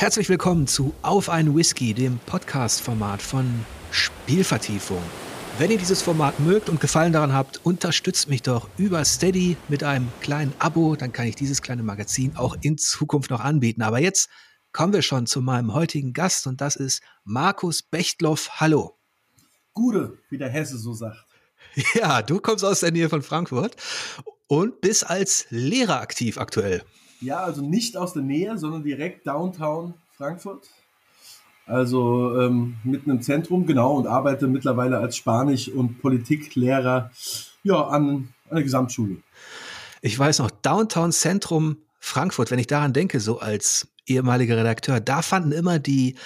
Herzlich willkommen zu Auf ein Whisky, dem Podcast-Format von Spielvertiefung. Wenn ihr dieses Format mögt und Gefallen daran habt, unterstützt mich doch über Steady mit einem kleinen Abo, dann kann ich dieses kleine Magazin auch in Zukunft noch anbieten. Aber jetzt kommen wir schon zu meinem heutigen Gast und das ist Markus Bechtloff. Hallo. Gude, wie der Hesse so sagt. Ja, du kommst aus der Nähe von Frankfurt und bist als Lehrer aktiv aktuell. Ja, also nicht aus der Nähe, sondern direkt Downtown Frankfurt. Also ähm, mitten im Zentrum, genau, und arbeite mittlerweile als Spanisch- und Politiklehrer ja, an, an der Gesamtschule. Ich weiß noch, Downtown Zentrum Frankfurt, wenn ich daran denke, so als ehemaliger Redakteur, da fanden immer die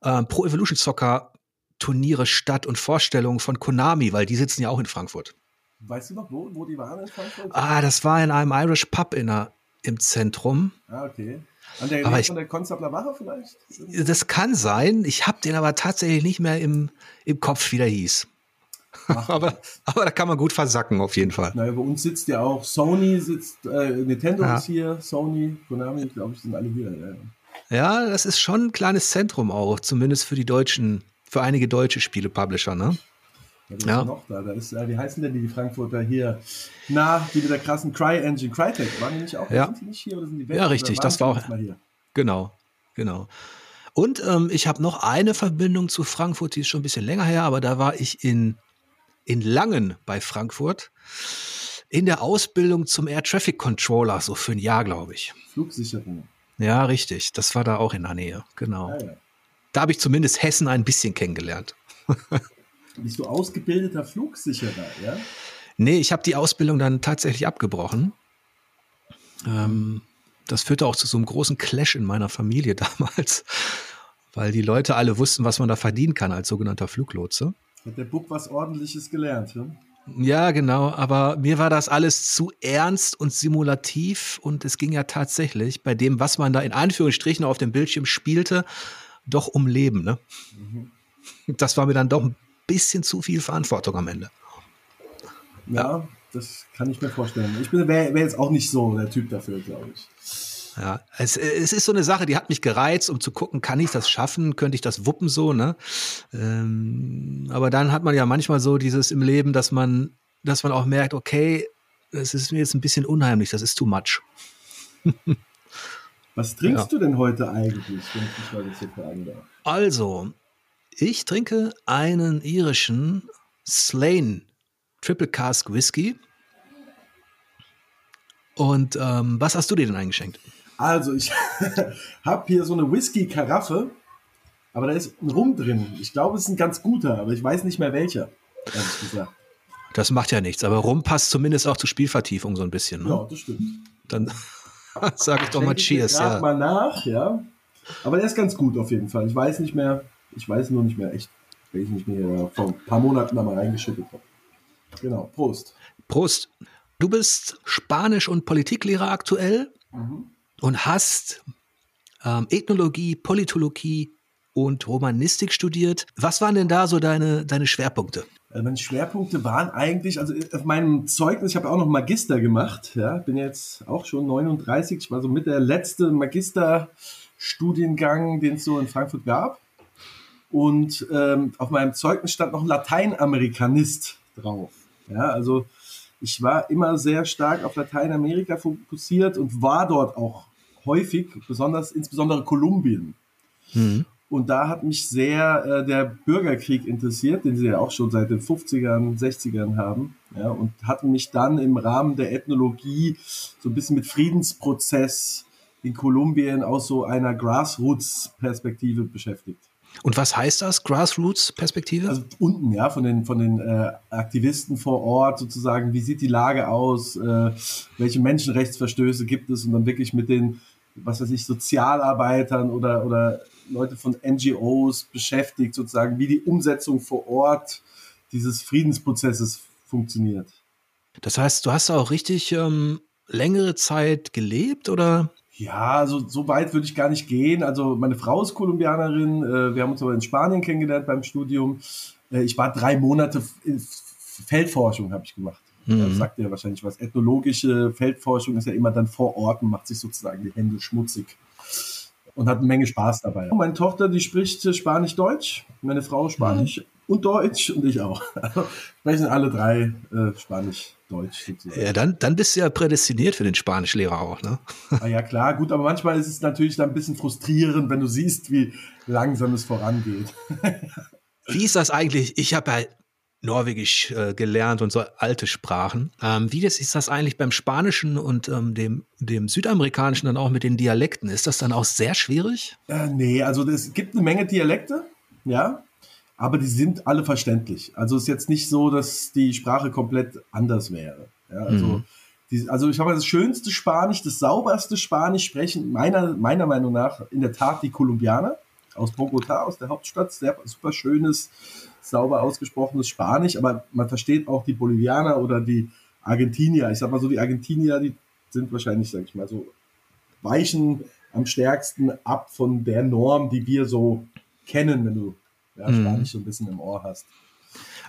äh, Pro Evolution Soccer Turniere statt und Vorstellungen von Konami, weil die sitzen ja auch in Frankfurt. Weißt du noch, wo, wo die waren in Frankfurt? Ah, das war in einem Irish Pub in der, im Zentrum. Ah, okay. An der, Aber ich- von der Konstabler Wache vielleicht? Das kann sein. Ich habe den aber tatsächlich nicht mehr im, im Kopf, wie der hieß. Aber, aber da kann man gut versacken, auf jeden Fall. Naja, bei uns sitzt ja auch Sony, sitzt, äh, Nintendo Ja. ist hier, Sony, Konami, glaube ich, sind alle hier. Ja. Ja, das ist schon ein kleines Zentrum auch, zumindest für die deutschen, für einige deutsche Spiele-Publisher, ne? Ja, Ja. noch da? da ist, äh, wie heißen denn die, die Frankfurter hier? Na, die mit der krassen Cry-Engine, Crytek, waren die nicht auch? Ja. Sind die nicht hier oder sind die weg? Ja, richtig, das war auch-? Genau, genau. Und ähm, ich habe noch eine Verbindung zu Frankfurt, die ist schon ein bisschen länger her, aber da war ich in, in Langen bei Frankfurt in der Ausbildung zum Air Traffic Controller, so für ein Jahr, glaube ich. Flugsicherung. Ja, richtig. Das war da auch in der Nähe, genau. Ah, ja. Da habe ich zumindest Hessen ein bisschen kennengelernt. Bist du ausgebildeter Flugsicherer, ja? Nee, ich habe die Ausbildung dann tatsächlich abgebrochen. Ähm, das führte auch zu so einem großen Clash in meiner Familie damals, weil die Leute alle wussten, was man da verdienen kann als sogenannter Fluglotse. Hat der Bub was ordentliches gelernt, ja? Ja, genau, aber mir war das alles zu ernst und simulativ und es ging ja tatsächlich bei dem, was man da in Anführungsstrichen auf dem Bildschirm spielte, doch um Leben. Ne? Das war mir dann doch ein bisschen zu viel Verantwortung am Ende. Ja, das kann ich mir vorstellen. Ich bin wäre wär jetzt auch nicht so der Typ dafür, glaube ich. Ja, es, es ist so eine Sache, die hat mich gereizt, um zu gucken, kann ich das schaffen, könnte ich das wuppen so, ne? Ähm, aber dann hat man ja manchmal so dieses im Leben, dass man, dass man auch merkt, okay, es ist mir jetzt ein bisschen unheimlich, das ist too much. Was trinkst Ja. du denn heute eigentlich, wenn ich dich mal so fragen darf? Also, ich trinke einen irischen Slane Triple Cask Whisky. Und ähm, was hast du dir denn eingeschenkt? Also, ich habe hier so eine Whisky-Karaffe, aber da ist ein Rum drin. Ich glaube, es ist ein ganz guter, aber ich weiß nicht mehr welcher, ehrlich gesagt. Das macht ja nichts, aber rum passt zumindest auch zur Spielvertiefung so ein bisschen. Ne? Ja, das stimmt. Dann sage ich doch mal ich Cheers. grad Ja. mal nach, ja. Aber der ist ganz gut auf jeden Fall. Ich weiß nicht mehr, ich weiß nur nicht mehr echt, welchen ich mir vor ein paar Monaten da mal reingeschüttet habe. Genau, Prost. Prost. Du bist Spanisch- und Politiklehrer aktuell Mhm. und hast ähm, Ethnologie, Politologie und Romanistik studiert. Was waren denn da so deine, deine Schwerpunkte? Also meine Schwerpunkte waren eigentlich, also auf meinem Zeugnis, ich habe auch noch Magister gemacht, ja, bin jetzt auch schon 39, ich war so mit der letzte Magisterstudiengang, den es so in Frankfurt gab. Und ähm, auf meinem Zeugnis stand noch Lateinamerikanist drauf. Ja, also ich war immer sehr stark auf Lateinamerika fokussiert und war dort auch häufig, besonders insbesondere Kolumbien. Mhm. Und da hat mich sehr äh, der Bürgerkrieg interessiert, den sie ja auch schon seit den 50ern, 60ern haben. Ja, und hat mich dann im Rahmen der Ethnologie so ein bisschen mit Friedensprozess in Kolumbien aus so einer Grassroots-Perspektive beschäftigt. Und was heißt das, Grassroots-Perspektive? Also unten, ja, von den, von den äh, Aktivisten vor Ort sozusagen, wie sieht die Lage aus, äh, welche Menschenrechtsverstöße gibt es und dann wirklich mit den, was weiß ich, Sozialarbeitern oder, oder Leute von NGOs beschäftigt, sozusagen, wie die Umsetzung vor Ort dieses Friedensprozesses funktioniert. das heißt, du hast da auch richtig ähm, längere Zeit gelebt oder? Ja, also so weit würde ich gar nicht gehen. Also meine Frau ist Kolumbianerin. äh, Wir haben uns aber in Spanien kennengelernt beim Studium. Äh, Ich war drei Monate in Feldforschung, habe ich gemacht. Mhm. Das sagt ja wahrscheinlich was. Ethnologische Feldforschung ist ja immer dann vor Ort und macht sich sozusagen die Hände schmutzig. und hat eine Menge Spaß dabei. Meine Tochter, die spricht Spanisch-Deutsch, meine Frau Spanisch mhm. und Deutsch und ich auch. Also sprechen alle drei äh, Spanisch-Deutsch sozusagen. Ja, dann, dann bist du ja prädestiniert für den Spanischlehrer auch, ne? Ah, ja, klar, gut, aber manchmal ist es natürlich dann ein bisschen frustrierend, wenn du siehst, wie langsam es vorangeht. Wie ist das eigentlich? Ich habe ja Norwegisch äh, gelernt und so alte Sprachen. Ähm, wie das, ist das eigentlich beim Spanischen und ähm, dem, dem Südamerikanischen dann auch mit den Dialekten? Ist das dann auch sehr schwierig? Äh, nee, also es gibt eine Menge Dialekte, ja, aber die sind alle verständlich. Also es ist jetzt nicht so, dass die Sprache komplett anders wäre. Ja, also, mhm. die, also ich habe das schönste Spanisch, das sauberste Spanisch sprechen meiner, meiner Meinung nach in der Tat die Kolumbianer aus Bogota, aus der Hauptstadt. Sehr super schönes sauber ausgesprochenes Spanisch, aber man versteht auch die Bolivianer oder die Argentinier. Ich sag mal so, die Argentinier, die sind wahrscheinlich, sag ich mal so, weichen am stärksten ab von der Norm, die wir so kennen, wenn du ja, mhm. Spanisch so ein bisschen im Ohr hast.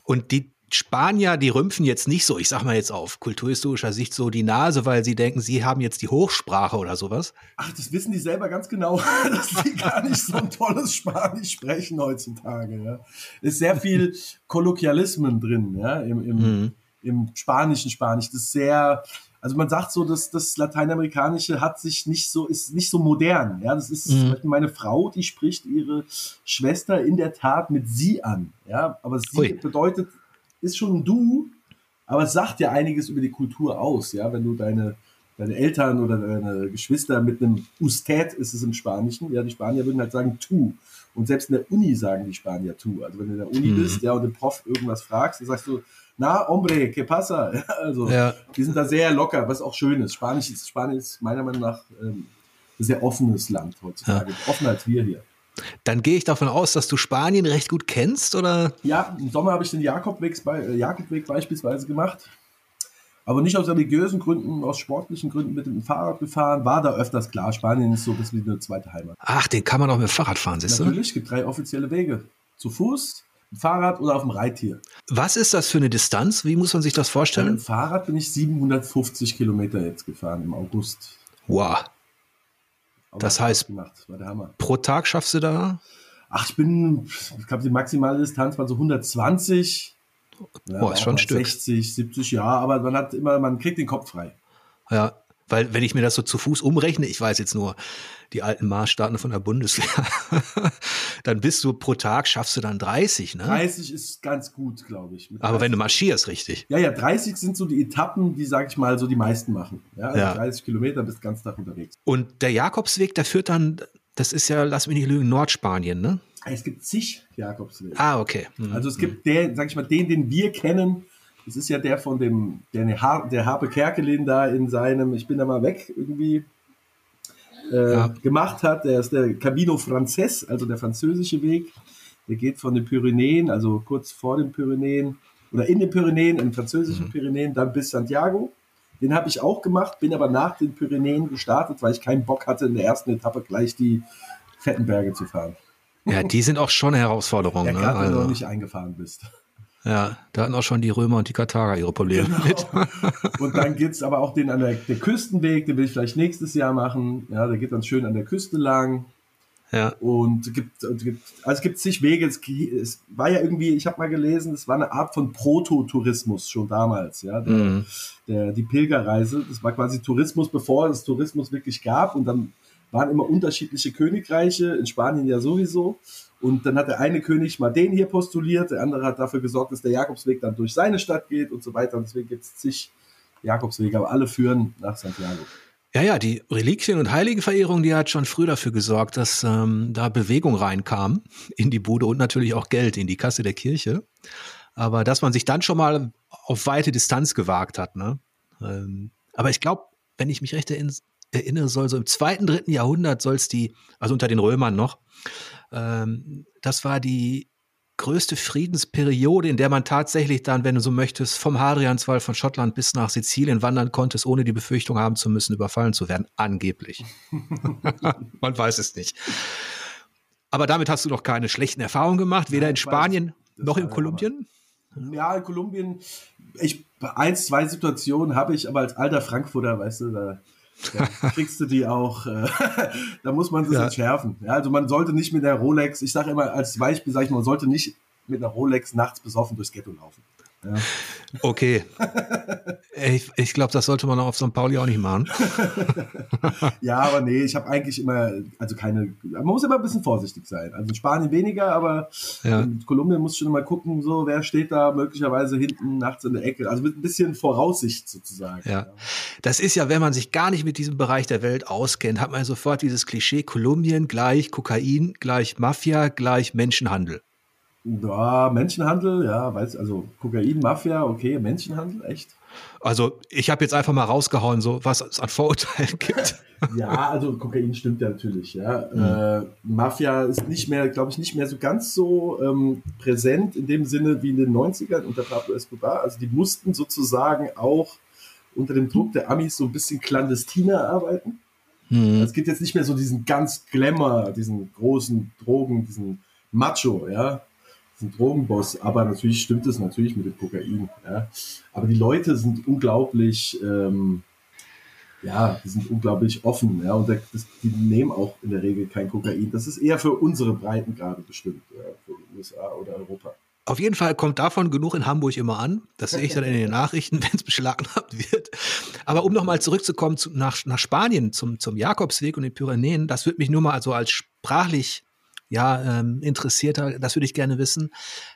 Und die Spanier, die rümpfen jetzt nicht so, ich sag mal jetzt auf kulturhistorischer Sicht so die Nase, weil sie denken, sie haben jetzt die Hochsprache oder sowas. Ach, das wissen die selber ganz genau, dass sie gar nicht so ein tolles Spanisch sprechen heutzutage. Ja. Ist sehr viel Kolloquialismen drin, ja, im, im, mhm. im spanischen Spanisch. Das ist sehr, also man sagt so, dass das Lateinamerikanische hat sich nicht so, ist nicht so modern. Ja, das ist mhm. meine Frau, die spricht ihre Schwester in der Tat mit sie an. Ja, aber sie Ui. bedeutet ist schon ein Du, aber es sagt ja einiges über die Kultur aus, ja, wenn du deine, deine Eltern oder deine Geschwister mit einem Usted ist es im Spanischen, ja, die Spanier würden halt sagen tu. Und selbst in der Uni sagen die Spanier tu. Also wenn du in der Uni mhm. bist, ja, und den Prof irgendwas fragst, dann sagst du, na, hombre, que pasa? Also, ja. die sind da sehr locker, was auch schön ist. Spanisch ist, Spanien ist meiner Meinung nach ähm, ein sehr offenes Land heutzutage. Ja. Offener als wir hier. Dann gehe ich davon aus, dass du Spanien recht gut kennst, oder? Ja, im Sommer habe ich den Jakobweg, äh, Jakobweg beispielsweise gemacht. Aber nicht aus religiösen Gründen, aus sportlichen Gründen mit dem Fahrrad gefahren. War da öfters klar. Spanien ist so ein bisschen wie eine zweite Heimat. Ach, den kann man auch mit dem Fahrrad fahren, siehst du? Natürlich, es gibt drei offizielle Wege. Zu Fuß, Fahrrad oder auf dem Reittier. Was ist das für eine Distanz? Wie muss man sich das vorstellen? Mit dem Fahrrad bin ich 750 Kilometer jetzt gefahren im August. Wow. Aber das heißt, pro Tag schaffst du da? Ach, ich bin, ich glaube, die maximale Distanz war so 120. Ja, Boah, ist schon ein 60, Stück. 70, ja, aber man hat immer, man kriegt den Kopf frei. Ja, weil wenn ich mir das so zu Fuß umrechne, ich weiß jetzt nur die alten Maßstaaten von der Bundeswehr, dann bist du pro Tag, schaffst du dann 30, ne? 30 ist ganz gut, glaube ich. Aber wenn du marschierst, richtig. Ja, ja, 30 sind so die Etappen, die, sag ich mal, so die meisten machen. Ja, also ja. 30 Kilometer bist du ganz Tag unterwegs. Und der Jakobsweg, der führt dann, das ist ja, lass mich nicht lügen, Nordspanien, ne? Es gibt zig Jakobswege. Ah, okay. Mhm. Also es gibt der, sag ich mal, den, den wir kennen, das ist ja der von dem, der, Har der Harpe Kerkelin da in seinem, ich bin da mal weg, irgendwie äh, ja. gemacht hat. Der ist der Camino Frances, also der französische Weg. Der geht von den Pyrenäen, also kurz vor den Pyrenäen oder in den Pyrenäen, in den französischen mhm. Pyrenäen, dann bis Santiago. Den habe ich auch gemacht, bin aber nach den Pyrenäen gestartet, weil ich keinen Bock hatte, in der ersten Etappe gleich die fetten Berge zu fahren. Ja, die sind auch schon eine Herausforderung. Ja, gerade ne? also. wenn du noch nicht eingefahren bist. Ja, da hatten auch schon die Römer und die Karthager ihre Probleme genau. mit. und dann gibt's aber auch den an der, der Küstenweg, den will ich vielleicht nächstes Jahr machen. Ja, der geht dann schön an der Küste lang. Ja. Und gibt, und gibt, also es gibt zig Wege. Es, es war ja irgendwie, ich habe mal gelesen, es war eine Art von Prototourismus schon damals, ja. Der, mhm. der, die Pilgerreise, das war quasi Tourismus, bevor es Tourismus wirklich gab. Und dann waren immer unterschiedliche Königreiche, in Spanien ja sowieso. Und dann hat der eine König mal den hier postuliert, der andere hat dafür gesorgt, dass der Jakobsweg dann durch seine Stadt geht und so weiter. Und deswegen gibt es zig Jakobswege, aber alle führen nach Santiago. Ja, ja, die Reliquien- und Heiligenverehrung, die hat schon früh dafür gesorgt, dass ähm, da Bewegung reinkam in die Bude und natürlich auch Geld in die Kasse der Kirche. Aber dass man sich dann schon mal auf weite Distanz gewagt hat. Ne? Ähm, aber ich glaube, wenn ich mich recht erinnere, soll so im zweiten, dritten Jahrhundert soll es die, also unter den Römern noch, ähm, das war die größte Friedensperiode, in der man tatsächlich dann, wenn du so möchtest, vom Hadrianswall von Schottland bis nach Sizilien wandern konntest, ohne die Befürchtung haben zu müssen, überfallen zu werden. Angeblich. man weiß es nicht. Aber damit hast du doch keine schlechten Erfahrungen gemacht, weder in Spanien noch in Kolumbien? Ja, in Kolumbien, ich, eins, zwei Situationen habe ich, aber als alter Frankfurter, weißt du, da ja, kriegst du die auch, äh, da muss man das ja. entschärfen. Ja, also man sollte nicht mit der Rolex, ich sage immer als Beispiel, sage ich mal, man sollte nicht mit einer Rolex nachts besoffen durchs Ghetto laufen. Ja. Okay. Ich, ich glaube, das sollte man auf St. Pauli auch nicht machen. ja, aber nee, ich habe eigentlich immer, also keine, man muss immer ein bisschen vorsichtig sein. Also in Spanien weniger, aber ja. in Kolumbien muss schon immer gucken, so wer steht da möglicherweise hinten nachts in der Ecke. Also mit ein bisschen Voraussicht sozusagen. Ja. Das ist ja, wenn man sich gar nicht mit diesem Bereich der Welt auskennt, hat man sofort dieses Klischee Kolumbien gleich Kokain, gleich Mafia, gleich Menschenhandel. Ja, Menschenhandel, ja, weiß, also Kokain, Mafia, okay, Menschenhandel, echt? Also ich habe jetzt einfach mal rausgehauen, so was es an Vorurteilen gibt. ja, also Kokain stimmt ja natürlich, ja. Mhm. Äh, Mafia ist nicht mehr, glaube ich, nicht mehr so ganz so ähm, präsent in dem Sinne wie in den 90ern unter Pablo Escobar. Also die mussten sozusagen auch unter dem Druck der Amis so ein bisschen clandestiner arbeiten. Mhm. Es gibt jetzt nicht mehr so diesen ganz Glamour, diesen großen Drogen, diesen Macho, ja, ein Drogenboss, aber natürlich stimmt es natürlich mit dem Kokain. Ja. Aber die Leute sind unglaublich, ähm, ja, die sind unglaublich offen, ja, und das, die nehmen auch in der Regel kein Kokain. Das ist eher für unsere Breitengrade bestimmt, ja, für die USA oder Europa. Auf jeden Fall kommt davon genug in Hamburg immer an. Das sehe ich dann in den Nachrichten, wenn es beschlagnahmt wird. Aber um nochmal zurückzukommen zu, nach, nach Spanien, zum, zum Jakobsweg und den Pyrenäen, das würde mich nur mal also als sprachlich ja, ähm, Interessierter, das würde ich gerne wissen.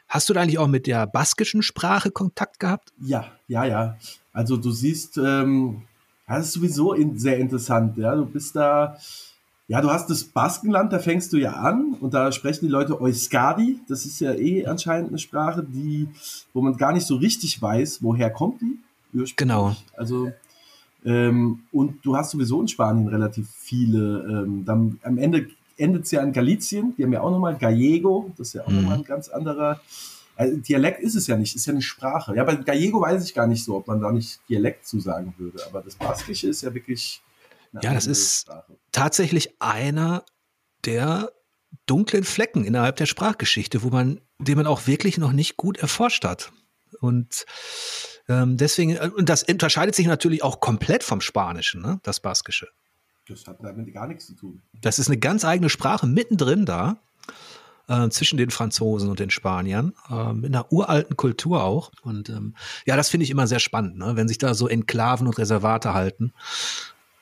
Hast du da eigentlich auch mit der baskischen Sprache Kontakt gehabt? Ja, ja, ja. Also du siehst, ähm, das ist sowieso in, sehr interessant. Ja, du bist da, ja, du hast das Baskenland, da fängst du ja an und da sprechen die Leute Euskadi. Das ist ja eh anscheinend eine Sprache, die, wo man gar nicht so richtig weiß, woher kommt die. Genau. Also ähm, und du hast sowieso in Spanien relativ viele. Ähm, dann am Ende endet es ja in Galizien, die haben ja auch nochmal Gallego, das ist ja auch mhm. nochmal ein ganz anderer. Also Dialekt ist es ja nicht, ist ja eine Sprache. Ja, bei Gallego weiß ich gar nicht so, ob man da nicht Dialekt zu sagen würde, aber das Baskische ist ja wirklich. Ja, das ist Sprache. tatsächlich einer der dunklen Flecken innerhalb der Sprachgeschichte, wo man, den man auch wirklich noch nicht gut erforscht hat. Und ähm, deswegen, und das unterscheidet sich natürlich auch komplett vom Spanischen, ne, das Baskische. Das hat damit gar nichts zu tun. Das ist eine ganz eigene Sprache mittendrin da, äh, zwischen den Franzosen und den Spaniern, äh, mit einer uralten Kultur auch. Und ähm, ja, das finde ich immer sehr spannend, ne? wenn sich da so Enklaven und Reservate halten.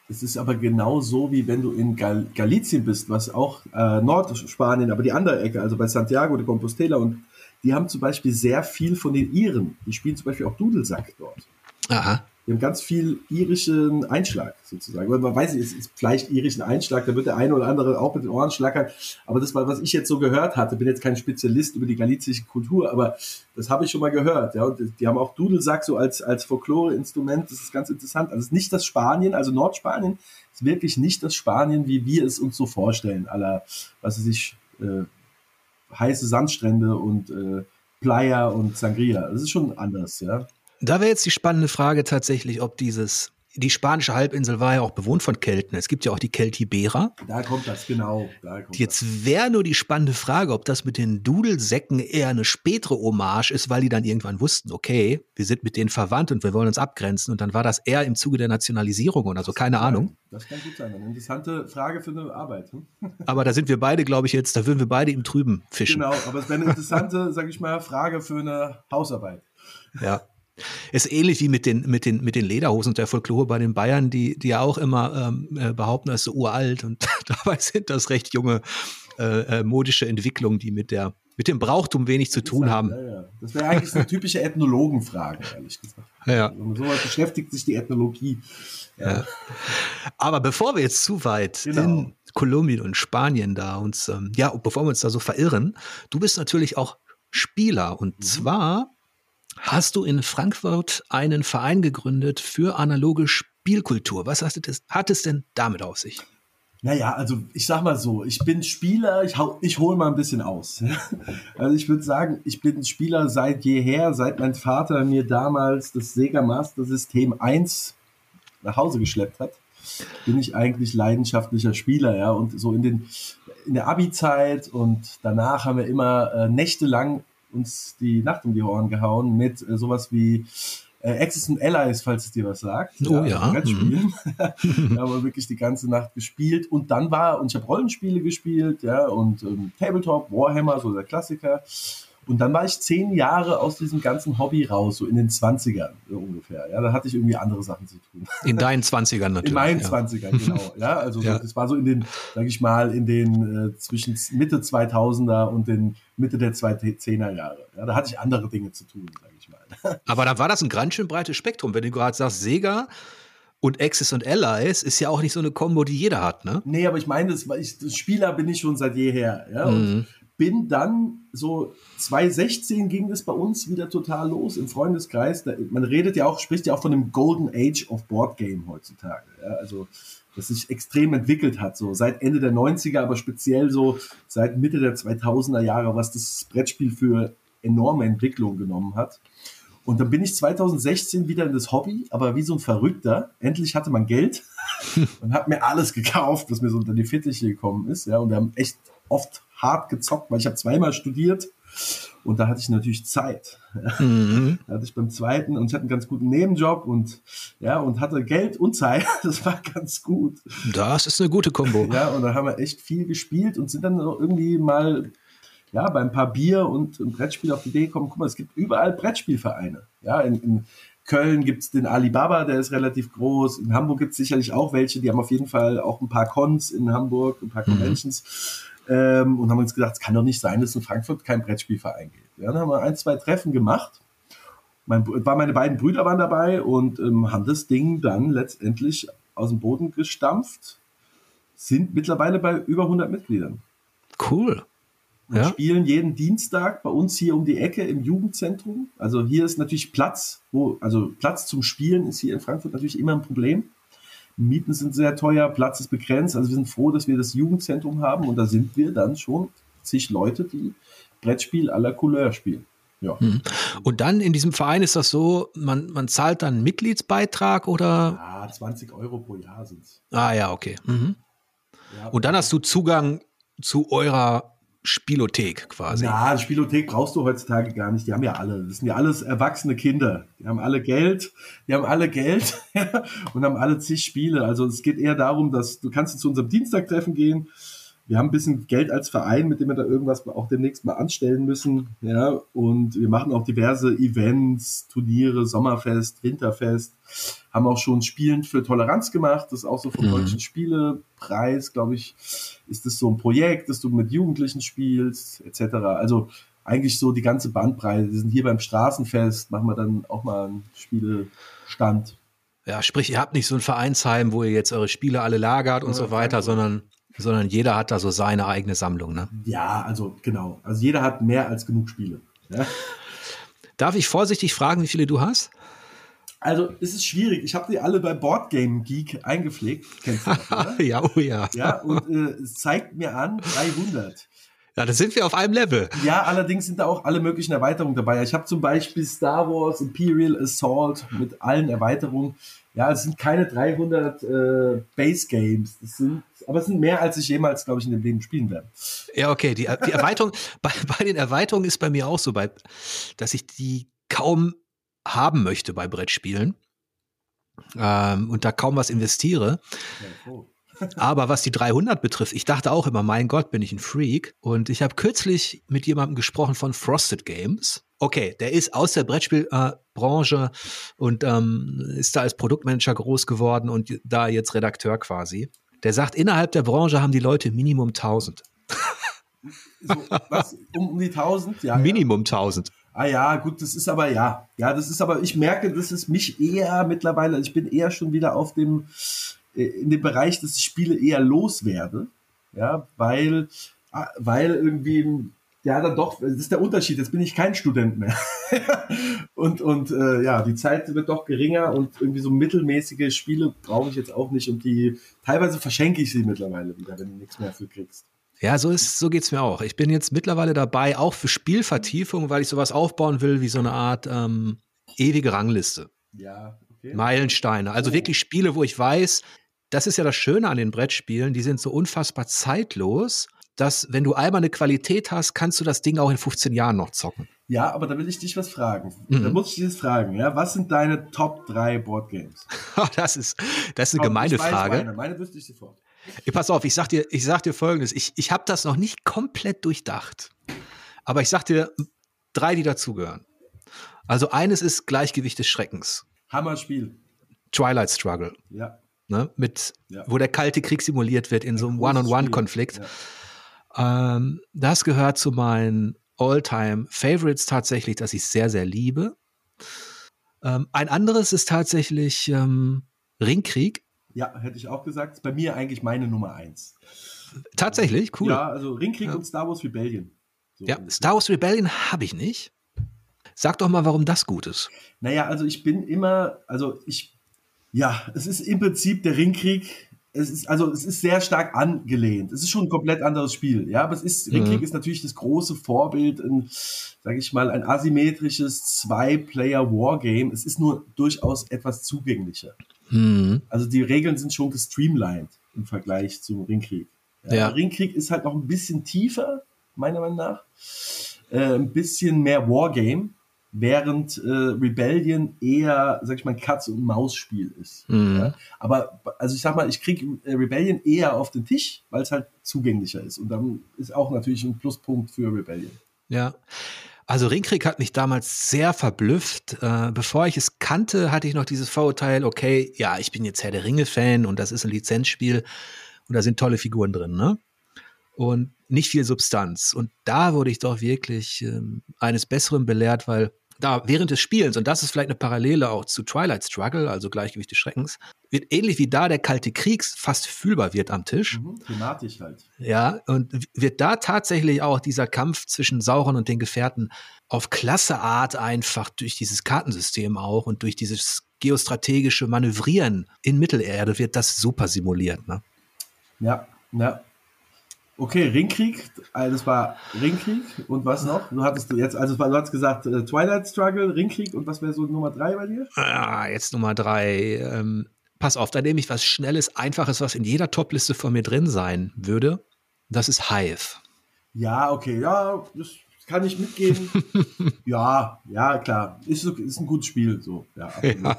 Es ist aber genau so, wie wenn du in Gal Galizien bist, was auch äh, Nordspanien, aber die andere Ecke, also bei Santiago de Compostela und die haben zum Beispiel sehr viel von den Iren. Die spielen zum Beispiel auch Dudelsack dort. Aha. Wir haben ganz viel irischen Einschlag sozusagen. Man weiß nicht, es ist vielleicht irischen Einschlag, da wird der eine oder andere auch mit den Ohren schlackern. Aber das war, was ich jetzt so gehört hatte. Bin jetzt kein Spezialist über die galizische Kultur, aber das habe ich schon mal gehört. Ja, und die haben auch Dudelsack so als, als Folklore-Instrument. Das ist ganz interessant. Also nicht das Spanien, also Nordspanien ist wirklich nicht das Spanien, wie wir es uns so vorstellen. Aller, was weiß ich, äh, heiße Sandstrände und äh, Playa und Sangria. Das ist schon anders, ja. Da wäre jetzt die spannende Frage tatsächlich, ob dieses die spanische Halbinsel war ja auch bewohnt von Kelten. Es gibt ja auch die Keltibera. Da kommt das, genau. Da kommt Jetzt wäre nur die spannende Frage, ob das mit den Dudelsäcken eher eine spätere Hommage ist, weil die dann irgendwann wussten, okay, wir sind mit denen verwandt und wir wollen uns abgrenzen. Und dann war das eher im Zuge der Nationalisierung oder so, keine Ahnung. Das kann gut sein. Eine interessante Frage für eine Arbeit. Hm? Aber da sind wir beide, glaube ich, jetzt, da würden wir beide im Trüben fischen. Genau, aber es wäre eine interessante, sage ich mal, Frage für eine Hausarbeit. Ja. Ist ähnlich wie mit den, mit den, mit den Lederhosen und der Folklore bei den Bayern, die, die ja auch immer ähm, äh, behaupten, das ist so uralt und dabei sind das recht junge äh, äh, modische Entwicklungen, die mit der mit dem Brauchtum wenig zu tun haben. Ja, ja. Das wäre eigentlich eine typische Ethnologenfrage, ehrlich gesagt. Ja. Und sowas beschäftigt sich die Ethnologie. Ja. Aber bevor wir jetzt zu weit genau. in Kolumbien und Spanien da uns, ähm, ja, bevor wir uns da so verirren, du bist natürlich auch Spieler und mhm. zwar hast du in Frankfurt einen Verein gegründet für analoge Spielkultur. Was hat es, hat es denn damit auf sich? Naja, also ich sag mal so, ich bin Spieler, ich, ich hole mal ein bisschen aus. Also ich würde sagen, ich bin Spieler seit jeher, seit mein Vater mir damals das Sega Master System 1 nach Hause geschleppt hat, bin ich eigentlich leidenschaftlicher Spieler, ja. Und so in den in der Abi-Zeit und danach haben wir immer äh, nächtelang uns die Nacht um die Ohren gehauen mit äh, sowas wie Äh, Axis and Allies, falls es dir was sagt. Oh ja. Also Brettspielen. Mhm. da haben wir wirklich die ganze Nacht gespielt. Und dann war, und ich habe Rollenspiele gespielt, ja, und ähm, Tabletop, Warhammer, so der Klassiker. Und dann war ich zehn Jahre aus diesem ganzen Hobby raus, so in den 20ern so ungefähr. Ja, da hatte ich irgendwie andere Sachen zu tun. In deinen 20ern natürlich. In meinen ja. 20ern, genau. Ja, also ja. Das war so in den, sag ich mal, in den äh, zwischen Mitte 2000er und den Mitte der 2010er Jahre. Ja, da hatte ich andere Dinge zu tun, sag ich mal. Aber da war das ein ganz schön breites Spektrum. Wenn du gerade sagst, Sega, und Axis und Allies ist ja auch nicht so eine Kombo, die jeder hat, ne? Nee, aber ich meine, das, ich, Spieler bin ich schon seit jeher. Ja? Mhm bin dann so 2016 ging das bei uns wieder total los im Freundeskreis. Da, man redet ja auch, spricht ja auch von dem Golden Age of Board Game heutzutage. Ja, also das sich extrem entwickelt hat, so seit Ende der 90er, aber speziell so seit Mitte der 2000er Jahre, was das Brettspiel für enorme Entwicklung genommen hat. Und dann bin ich 2016 wieder in das Hobby, aber wie so ein Verrückter. Endlich hatte man Geld und hat mir alles gekauft, was mir so unter die Fittiche gekommen ist. Ja, und wir haben echt oft hart gezockt, weil ich habe zweimal studiert und da hatte ich natürlich Zeit. Mhm. Da hatte ich beim zweiten und ich hatte einen ganz guten Nebenjob und ja und hatte Geld und Zeit. Das war ganz gut. Das ist eine gute Kombo. Ja, und da haben wir echt viel gespielt und sind dann irgendwie mal ja, bei ein paar Bier und ein Brettspiel auf die Idee gekommen, guck mal, es gibt überall Brettspielvereine. Ja, in, in Köln gibt es den Alibaba, der ist relativ groß. In Hamburg gibt es sicherlich auch welche, die haben auf jeden Fall auch ein paar Cons in Hamburg, ein paar mhm. Conventions. Mhm. Ähm, und haben uns gedacht, es kann doch nicht sein, dass in Frankfurt kein Brettspielverein gibt. Ja, dann haben wir ein, zwei Treffen gemacht. Mein, war meine beiden Brüder waren dabei und ähm, haben das Ding dann letztendlich aus dem Boden gestampft. Sind mittlerweile bei über 100 Mitgliedern. Cool. Wir ja. spielen jeden Dienstag bei uns hier um die Ecke im Jugendzentrum. Also hier ist natürlich Platz, wo, also Platz zum Spielen ist hier in Frankfurt natürlich immer ein Problem. Mieten sind sehr teuer, Platz ist begrenzt. Also wir sind froh, dass wir das Jugendzentrum haben und da sind wir dann schon zig Leute, die Brettspiel à la Couleur spielen. Ja. Mhm. Und dann in diesem Verein ist das so, man, man zahlt dann einen Mitgliedsbeitrag oder? Ja, 20 Euro pro Jahr sind es. Ah ja, okay. Mhm. Ja, und dann hast du Zugang zu eurer Spielothek quasi. Ja, Spielothek brauchst du heutzutage gar nicht. Die haben ja alle, das sind ja alles erwachsene Kinder. Die haben alle Geld, die haben alle Geld und haben alle zig Spiele. Also es geht eher darum, dass du kannst zu unserem Dienstagtreffen gehen, wir haben ein bisschen Geld als Verein, mit dem wir da irgendwas auch demnächst mal anstellen müssen. Ja, und wir machen auch diverse Events, Turniere, Sommerfest, Winterfest. Haben auch schon Spielen für Toleranz gemacht. Das ist auch so vom mhm. Deutschen Spielepreis, glaube ich, ist das so ein Projekt, dass du mit Jugendlichen spielst, etc. Also eigentlich so die ganze Bandbreite. Wir sind hier beim Straßenfest, machen wir dann auch mal einen Spielestand. Ja, sprich, ihr habt nicht so ein Vereinsheim, wo ihr jetzt eure Spiele alle lagert und ja, so weiter, sondern sondern jeder hat da so seine eigene Sammlung, ne? Ja, also genau. Also jeder hat mehr als genug Spiele. Ja? Darf ich vorsichtig fragen, wie viele du hast? Also es ist schwierig. Ich habe die alle bei Boardgame Geek eingepflegt. Kennst du das, oder? ja, oh ja. Ja, und äh, es zeigt mir an 300. Ja, da sind wir auf einem Level. Ja, allerdings sind da auch alle möglichen Erweiterungen dabei. Ich habe zum Beispiel Star Wars Imperial Assault mit allen Erweiterungen. Ja, es sind keine 300 äh, Base Games. Das sind, aber es sind mehr, als ich jemals, glaube ich, in dem Leben spielen werde. Ja, okay. Die, die Erweiterung, bei, bei den Erweiterungen ist bei mir auch so, bei, dass ich die kaum haben möchte bei Brettspielen ähm, und da kaum was investiere. Ja, cool. Aber was die 300 betrifft, ich dachte auch immer, mein Gott, bin ich ein Freak. Und ich habe kürzlich mit jemandem gesprochen von Frosted Games. Okay, der ist aus der Brettspielbranche äh, und ähm, ist da als Produktmanager groß geworden und da jetzt Redakteur quasi. Der sagt, innerhalb der Branche haben die Leute Minimum 1000. So, was? Um, um die 1000? Ja. Minimum 1000. Ah ja, gut, das ist aber ja. Ja, das ist aber, ich merke, das ist mich eher mittlerweile, ich bin eher schon wieder auf dem, in dem Bereich, dass ich Spiele eher loswerde. Ja, weil, ah, weil irgendwie, ja, dann doch, das ist der Unterschied, jetzt bin ich kein Student mehr. und und äh, ja, die Zeit wird doch geringer und irgendwie so mittelmäßige Spiele brauche ich jetzt auch nicht und die, teilweise verschenke ich sie mittlerweile wieder, wenn du nichts mehr für kriegst. Ja, so ist, so geht's mir auch. Ich bin jetzt mittlerweile dabei, auch für Spielvertiefung, weil ich sowas aufbauen will, wie so eine Art ähm, ewige Rangliste. Ja, okay. Meilensteine. Also oh. wirklich Spiele, wo ich weiß, das ist ja das Schöne an den Brettspielen, die sind so unfassbar zeitlos. dass wenn du einmal eine Qualität hast, kannst du das Ding auch in 15 Jahren noch zocken. Ja, aber da will ich dich was fragen. Mhm. Da muss ich dich jetzt fragen, ja, was sind deine Top 3 Boardgames? das ist, das ist eine gemeine Frage. Meine. meine wüsste ich sofort. Ich, pass auf, ich sag dir, ich sag dir folgendes. Ich, ich habe das noch nicht komplett durchdacht. Aber ich sag dir drei, die dazugehören. Also eines ist Gleichgewicht des Schreckens. Hammer-Spiel. Twilight Struggle. Ja. Ne, mit, ja. wo der kalte Krieg simuliert wird in so einem One-on-One-Konflikt. Ja. Ähm, das gehört zu meinen All-Time-Favorites tatsächlich, dass ich sehr, sehr liebe. Ähm, ein anderes ist tatsächlich ähm, Ringkrieg. Ja, hätte ich auch gesagt. Bei mir eigentlich meine Nummer eins. Tatsächlich, cool. Ja, also Ringkrieg ja. und Star Wars Rebellion. So ja, Star Wars Rebellion habe ich nicht. Sag doch mal, warum das gut ist. Naja, also ich bin immer, also ich, ja, es ist im Prinzip der Ringkrieg. Es ist, also es ist sehr stark angelehnt. Es ist schon ein komplett anderes Spiel, ja, aber es ist, mhm. Ringkrieg ist natürlich das große Vorbild, ein, sag ich mal, ein asymmetrisches Zwei-Player-Wargame. Es ist nur durchaus etwas zugänglicher. Mhm. Also die Regeln sind schon gestreamlined im Vergleich zum Ringkrieg. Ja, ja. Ringkrieg ist halt noch ein bisschen tiefer, meiner Meinung nach. Äh, ein bisschen mehr Wargame während äh, Rebellion eher, sag ich mal, Katz- und Maus-Spiel ist. Mhm. Ja? Aber also ich sag mal, ich kriege äh, Rebellion eher auf den Tisch, weil es halt zugänglicher ist. Und dann ist auch natürlich ein Pluspunkt für Rebellion. Ja. Also Ringkrieg hat mich damals sehr verblüfft. Äh, bevor ich es kannte, hatte ich noch dieses Vorurteil, okay, ja, ich bin jetzt Herr der Ringe-Fan und das ist ein Lizenzspiel und da sind tolle Figuren drin, ne? Und nicht viel Substanz. Und da wurde ich doch wirklich ähm, eines Besseren belehrt, weil da während des Spielens, und das ist vielleicht eine Parallele auch zu Twilight Struggle, also Gleichgewicht des Schreckens, wird ähnlich wie da der Kalte Krieg fast fühlbar wird am Tisch. Mhm, thematisch halt. Ja, und wird da tatsächlich auch dieser Kampf zwischen Sauron und den Gefährten auf klasse Art einfach durch dieses Kartensystem auch und durch dieses geostrategische Manövrieren in Mittelerde wird das super simuliert. Ne? Ja, ja. Okay, Ringkrieg, also das war Ringkrieg und was noch? Du hattest jetzt, also du hast gesagt äh, Twilight Struggle, Ringkrieg und was wäre so Nummer drei bei dir? Ah, jetzt Nummer drei. Ähm, pass auf, da nehme ich was Schnelles, Einfaches, was in jeder Topliste von mir drin sein würde. Das ist Hive. Ja, okay, ja, das kann ich mitgeben. ja, ja, klar. Ist, ist ein gutes Spiel, so, ja, ja.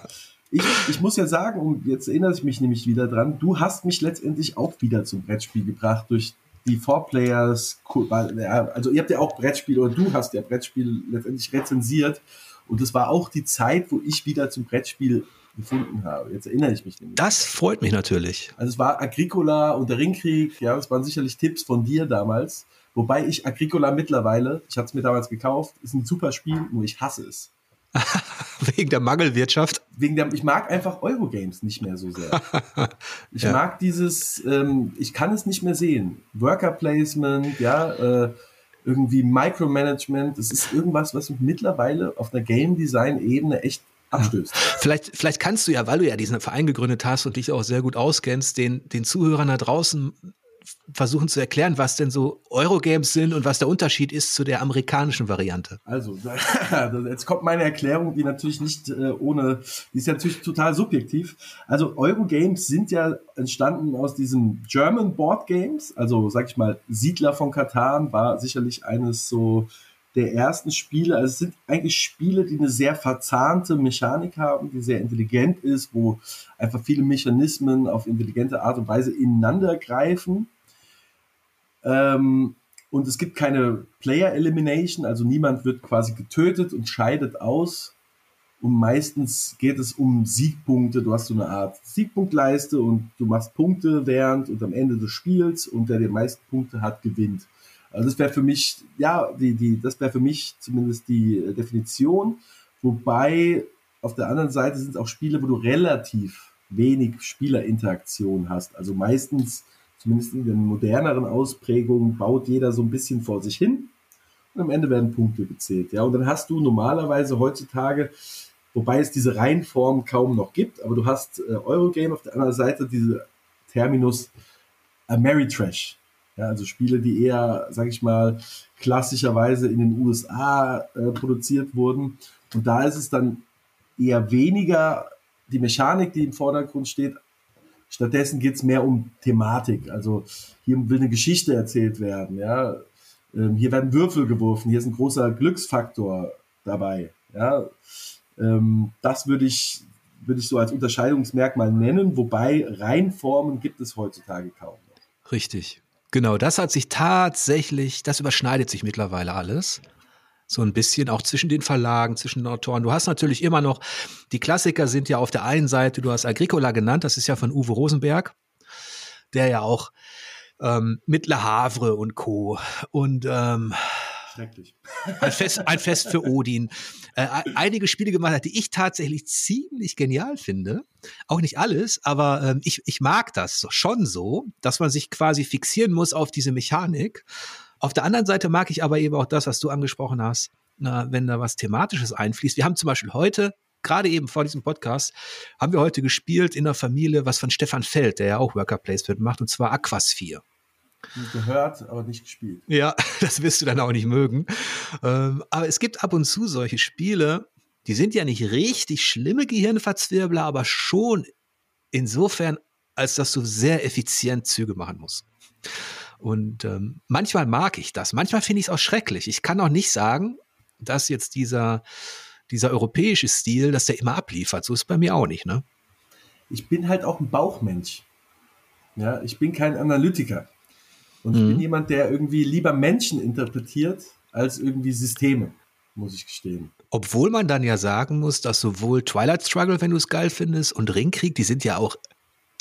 Ich, ich muss ja sagen, und jetzt erinnere ich mich nämlich wieder dran, du hast mich letztendlich auch wieder zum Brettspiel gebracht durch die Four Players, also ihr habt ja auch Brettspiel oder du hast ja Brettspiel letztendlich rezensiert und das war auch die Zeit, wo ich wieder zum Brettspiel gefunden habe. Jetzt erinnere ich mich nämlich. Das freut mich natürlich. Also es war Agricola und der Ringkrieg, ja, das waren sicherlich Tipps von dir damals. Wobei ich Agricola mittlerweile, ich hatte es mir damals gekauft, ist ein super Spiel, nur ich hasse es. Wegen der Mangelwirtschaft? Wegen der, ich mag einfach Eurogames nicht mehr so sehr. Ich ja. mag dieses, ähm, ich kann es nicht mehr sehen. Worker Placement, ja, äh, irgendwie Micromanagement. Das ist irgendwas, was mich mittlerweile auf einer Game Design Ebene echt abstößt. Vielleicht, vielleicht kannst du ja, weil du ja diesen Verein gegründet hast und dich auch sehr gut auskennst, den, den Zuhörern da draußen versuchen zu erklären, was denn so Eurogames sind und was der Unterschied ist zu der amerikanischen Variante. Also, jetzt kommt meine Erklärung, die natürlich nicht äh, ohne, die ist natürlich total subjektiv. Also, Eurogames sind ja entstanden aus diesem German Board Games, also sag ich mal, Siedler von Katan war sicherlich eines so der ersten Spiele. Also es sind eigentlich Spiele, die eine sehr verzahnte Mechanik haben, die sehr intelligent ist, wo einfach viele Mechanismen auf intelligente Art und Weise ineinander greifen. Ähm, und es gibt keine Player Elimination, also niemand wird quasi getötet und scheidet aus. Und meistens geht es um Siegpunkte. Du hast so eine Art Siegpunktleiste und du machst Punkte während und am Ende des Spiels und der die meisten Punkte hat, gewinnt. Also das wäre für mich, ja, die, die, das wäre für mich zumindest die Definition. Wobei auf der anderen Seite sind es auch Spiele, wo du relativ wenig Spielerinteraktion hast. Also meistens zumindest in den moderneren Ausprägungen, baut jeder so ein bisschen vor sich hin und am Ende werden Punkte gezählt. Ja, und dann hast du normalerweise heutzutage, wobei es diese Reihenform kaum noch gibt, aber du hast äh, Eurogame auf der anderen Seite diese Terminus Ameritrash. Ja, also Spiele, die eher, sag ich mal, klassischerweise in den USA äh, produziert wurden. Und da ist es dann eher weniger die Mechanik, die im Vordergrund steht, Stattdessen geht es mehr um Thematik. Also hier will eine Geschichte erzählt werden. Ja, ähm, hier werden Würfel geworfen. Hier ist ein großer Glücksfaktor dabei. Ja, ähm, das würde ich würde ich so als Unterscheidungsmerkmal nennen. Wobei Reinformen gibt es heutzutage kaum. Richtig. Genau, das hat sich tatsächlich, das überschneidet sich mittlerweile alles. So ein bisschen auch zwischen den Verlagen, zwischen den Autoren. Du hast natürlich immer noch, die Klassiker sind ja auf der einen Seite, du hast Agricola genannt, das ist ja von Uwe Rosenberg, der ja auch ähm, mit Le Havre und Co. und ähm. Ein Fest, ein Fest für Odin. Äh, einige Spiele gemacht hat, die ich tatsächlich ziemlich genial finde. Auch nicht alles, aber ähm, ich, ich mag das schon so, dass man sich quasi fixieren muss auf diese Mechanik. Auf der anderen Seite mag ich aber eben auch das, was du angesprochen hast, na, wenn da was Thematisches einfließt. Wir haben zum Beispiel heute, gerade eben vor diesem Podcast, haben wir heute gespielt in der Familie was von Stefan Feld, der ja auch Worker Placement macht, und zwar Aquasphere. Gehört, aber nicht gespielt. Ja, das wirst du dann auch nicht mögen. Ähm, aber es gibt ab und zu solche Spiele, die sind ja nicht richtig schlimme Gehirnverzwirbler, aber schon insofern, als dass du sehr effizient Züge machen musst. Und ähm, manchmal mag ich das, manchmal finde ich es auch schrecklich. Ich kann auch nicht sagen, dass jetzt dieser, dieser europäische Stil, dass der immer abliefert. So ist es bei mir auch nicht, ne? Ich bin halt auch ein Bauchmensch. Ja, ich bin kein Analytiker. Und mhm. ich bin mhm. jemand, der irgendwie lieber Menschen interpretiert als irgendwie Systeme, muss ich gestehen. Obwohl man dann ja sagen muss, dass sowohl Twilight Struggle, wenn du es geil findest, und Ringkrieg, die sind ja auch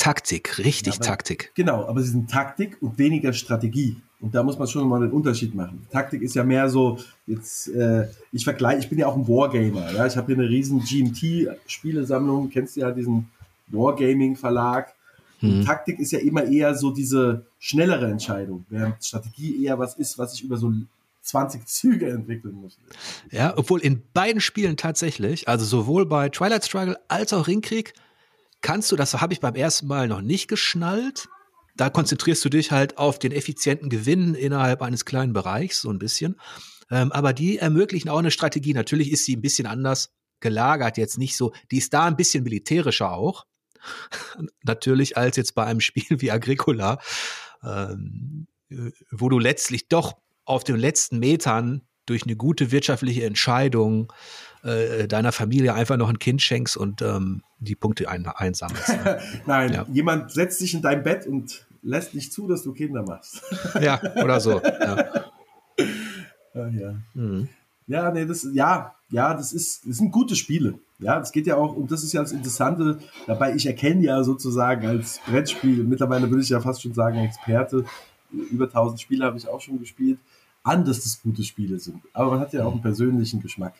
Taktik, richtig aber, Taktik. Genau, aber sie sind Taktik und weniger Strategie. Und da muss man schon mal den Unterschied machen. Taktik ist ja mehr so, jetzt, äh, ich vergleiche, ich bin ja auch ein Wargamer, ja. Ich habe hier eine riesen GMT-Spielesammlung, kennst du ja diesen Wargaming-Verlag. Hm. Taktik ist ja immer eher so diese schnellere Entscheidung, während Strategie eher was ist, was ich über so 20 Züge entwickeln muss. Ja, obwohl in beiden Spielen tatsächlich, also sowohl bei Twilight Struggle als auch Ringkrieg, kannst du, das habe ich beim ersten Mal noch nicht geschnallt. Da konzentrierst du dich halt auf den effizienten Gewinn innerhalb eines kleinen Bereichs, so ein bisschen. Ähm, aber die ermöglichen auch eine Strategie. Natürlich ist sie ein bisschen anders gelagert, jetzt nicht so. Die ist da ein bisschen militärischer auch. Natürlich als jetzt bei einem Spiel wie Agricola, ähm, wo du letztlich doch auf den letzten Metern durch eine gute wirtschaftliche Entscheidung äh, deiner Familie einfach noch ein Kind schenkst und ähm, die Punkte ein, einsammelst. Ne? Nein, ja. jemand setzt sich in dein Bett und lässt nicht zu, dass du Kinder machst. ja, oder so. Ja. Ah, ja. Mhm. ja, nee, das, ja, ja, das ist, das sind gute Spiele. Ja, es geht ja auch, und das ist ja das Interessante, dabei ich erkenne ja sozusagen als Brettspiel, mittlerweile würde ich ja fast schon sagen Experte, über 1000 Spiele habe ich auch schon gespielt, an, dass das gute Spiele sind. Aber man hat ja auch einen persönlichen Geschmack.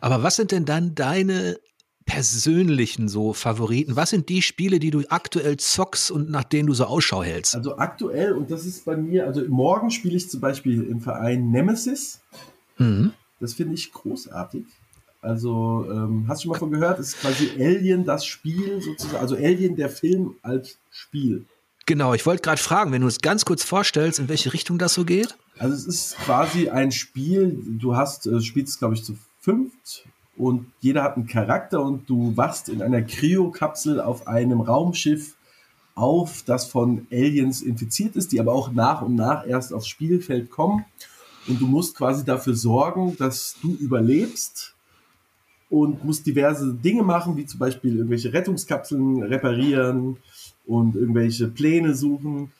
Aber was sind denn dann deine persönlichen so Favoriten? Was sind die Spiele, die du aktuell zockst und nach denen du so Ausschau hältst? Also aktuell, und das ist bei mir, also morgen spiele ich zum Beispiel im Verein Nemesis. Mhm. Das finde ich großartig. Also, ähm, hast du schon mal von gehört? Es ist quasi Alien das Spiel sozusagen, also Alien der Film als Spiel. Genau, ich wollte gerade fragen, wenn du es ganz kurz vorstellst, in welche Richtung das so geht? Also es ist quasi ein Spiel, du hast, äh, spielst glaube ich zu fünft und jeder hat einen Charakter und du wachst in einer Kryokapsel auf einem Raumschiff auf, das von Aliens infiziert ist, die aber auch nach und nach erst aufs Spielfeld kommen. Und du musst quasi dafür sorgen, dass du überlebst und muss diverse Dinge machen, wie zum Beispiel irgendwelche Rettungskapseln reparieren und irgendwelche Pläne suchen.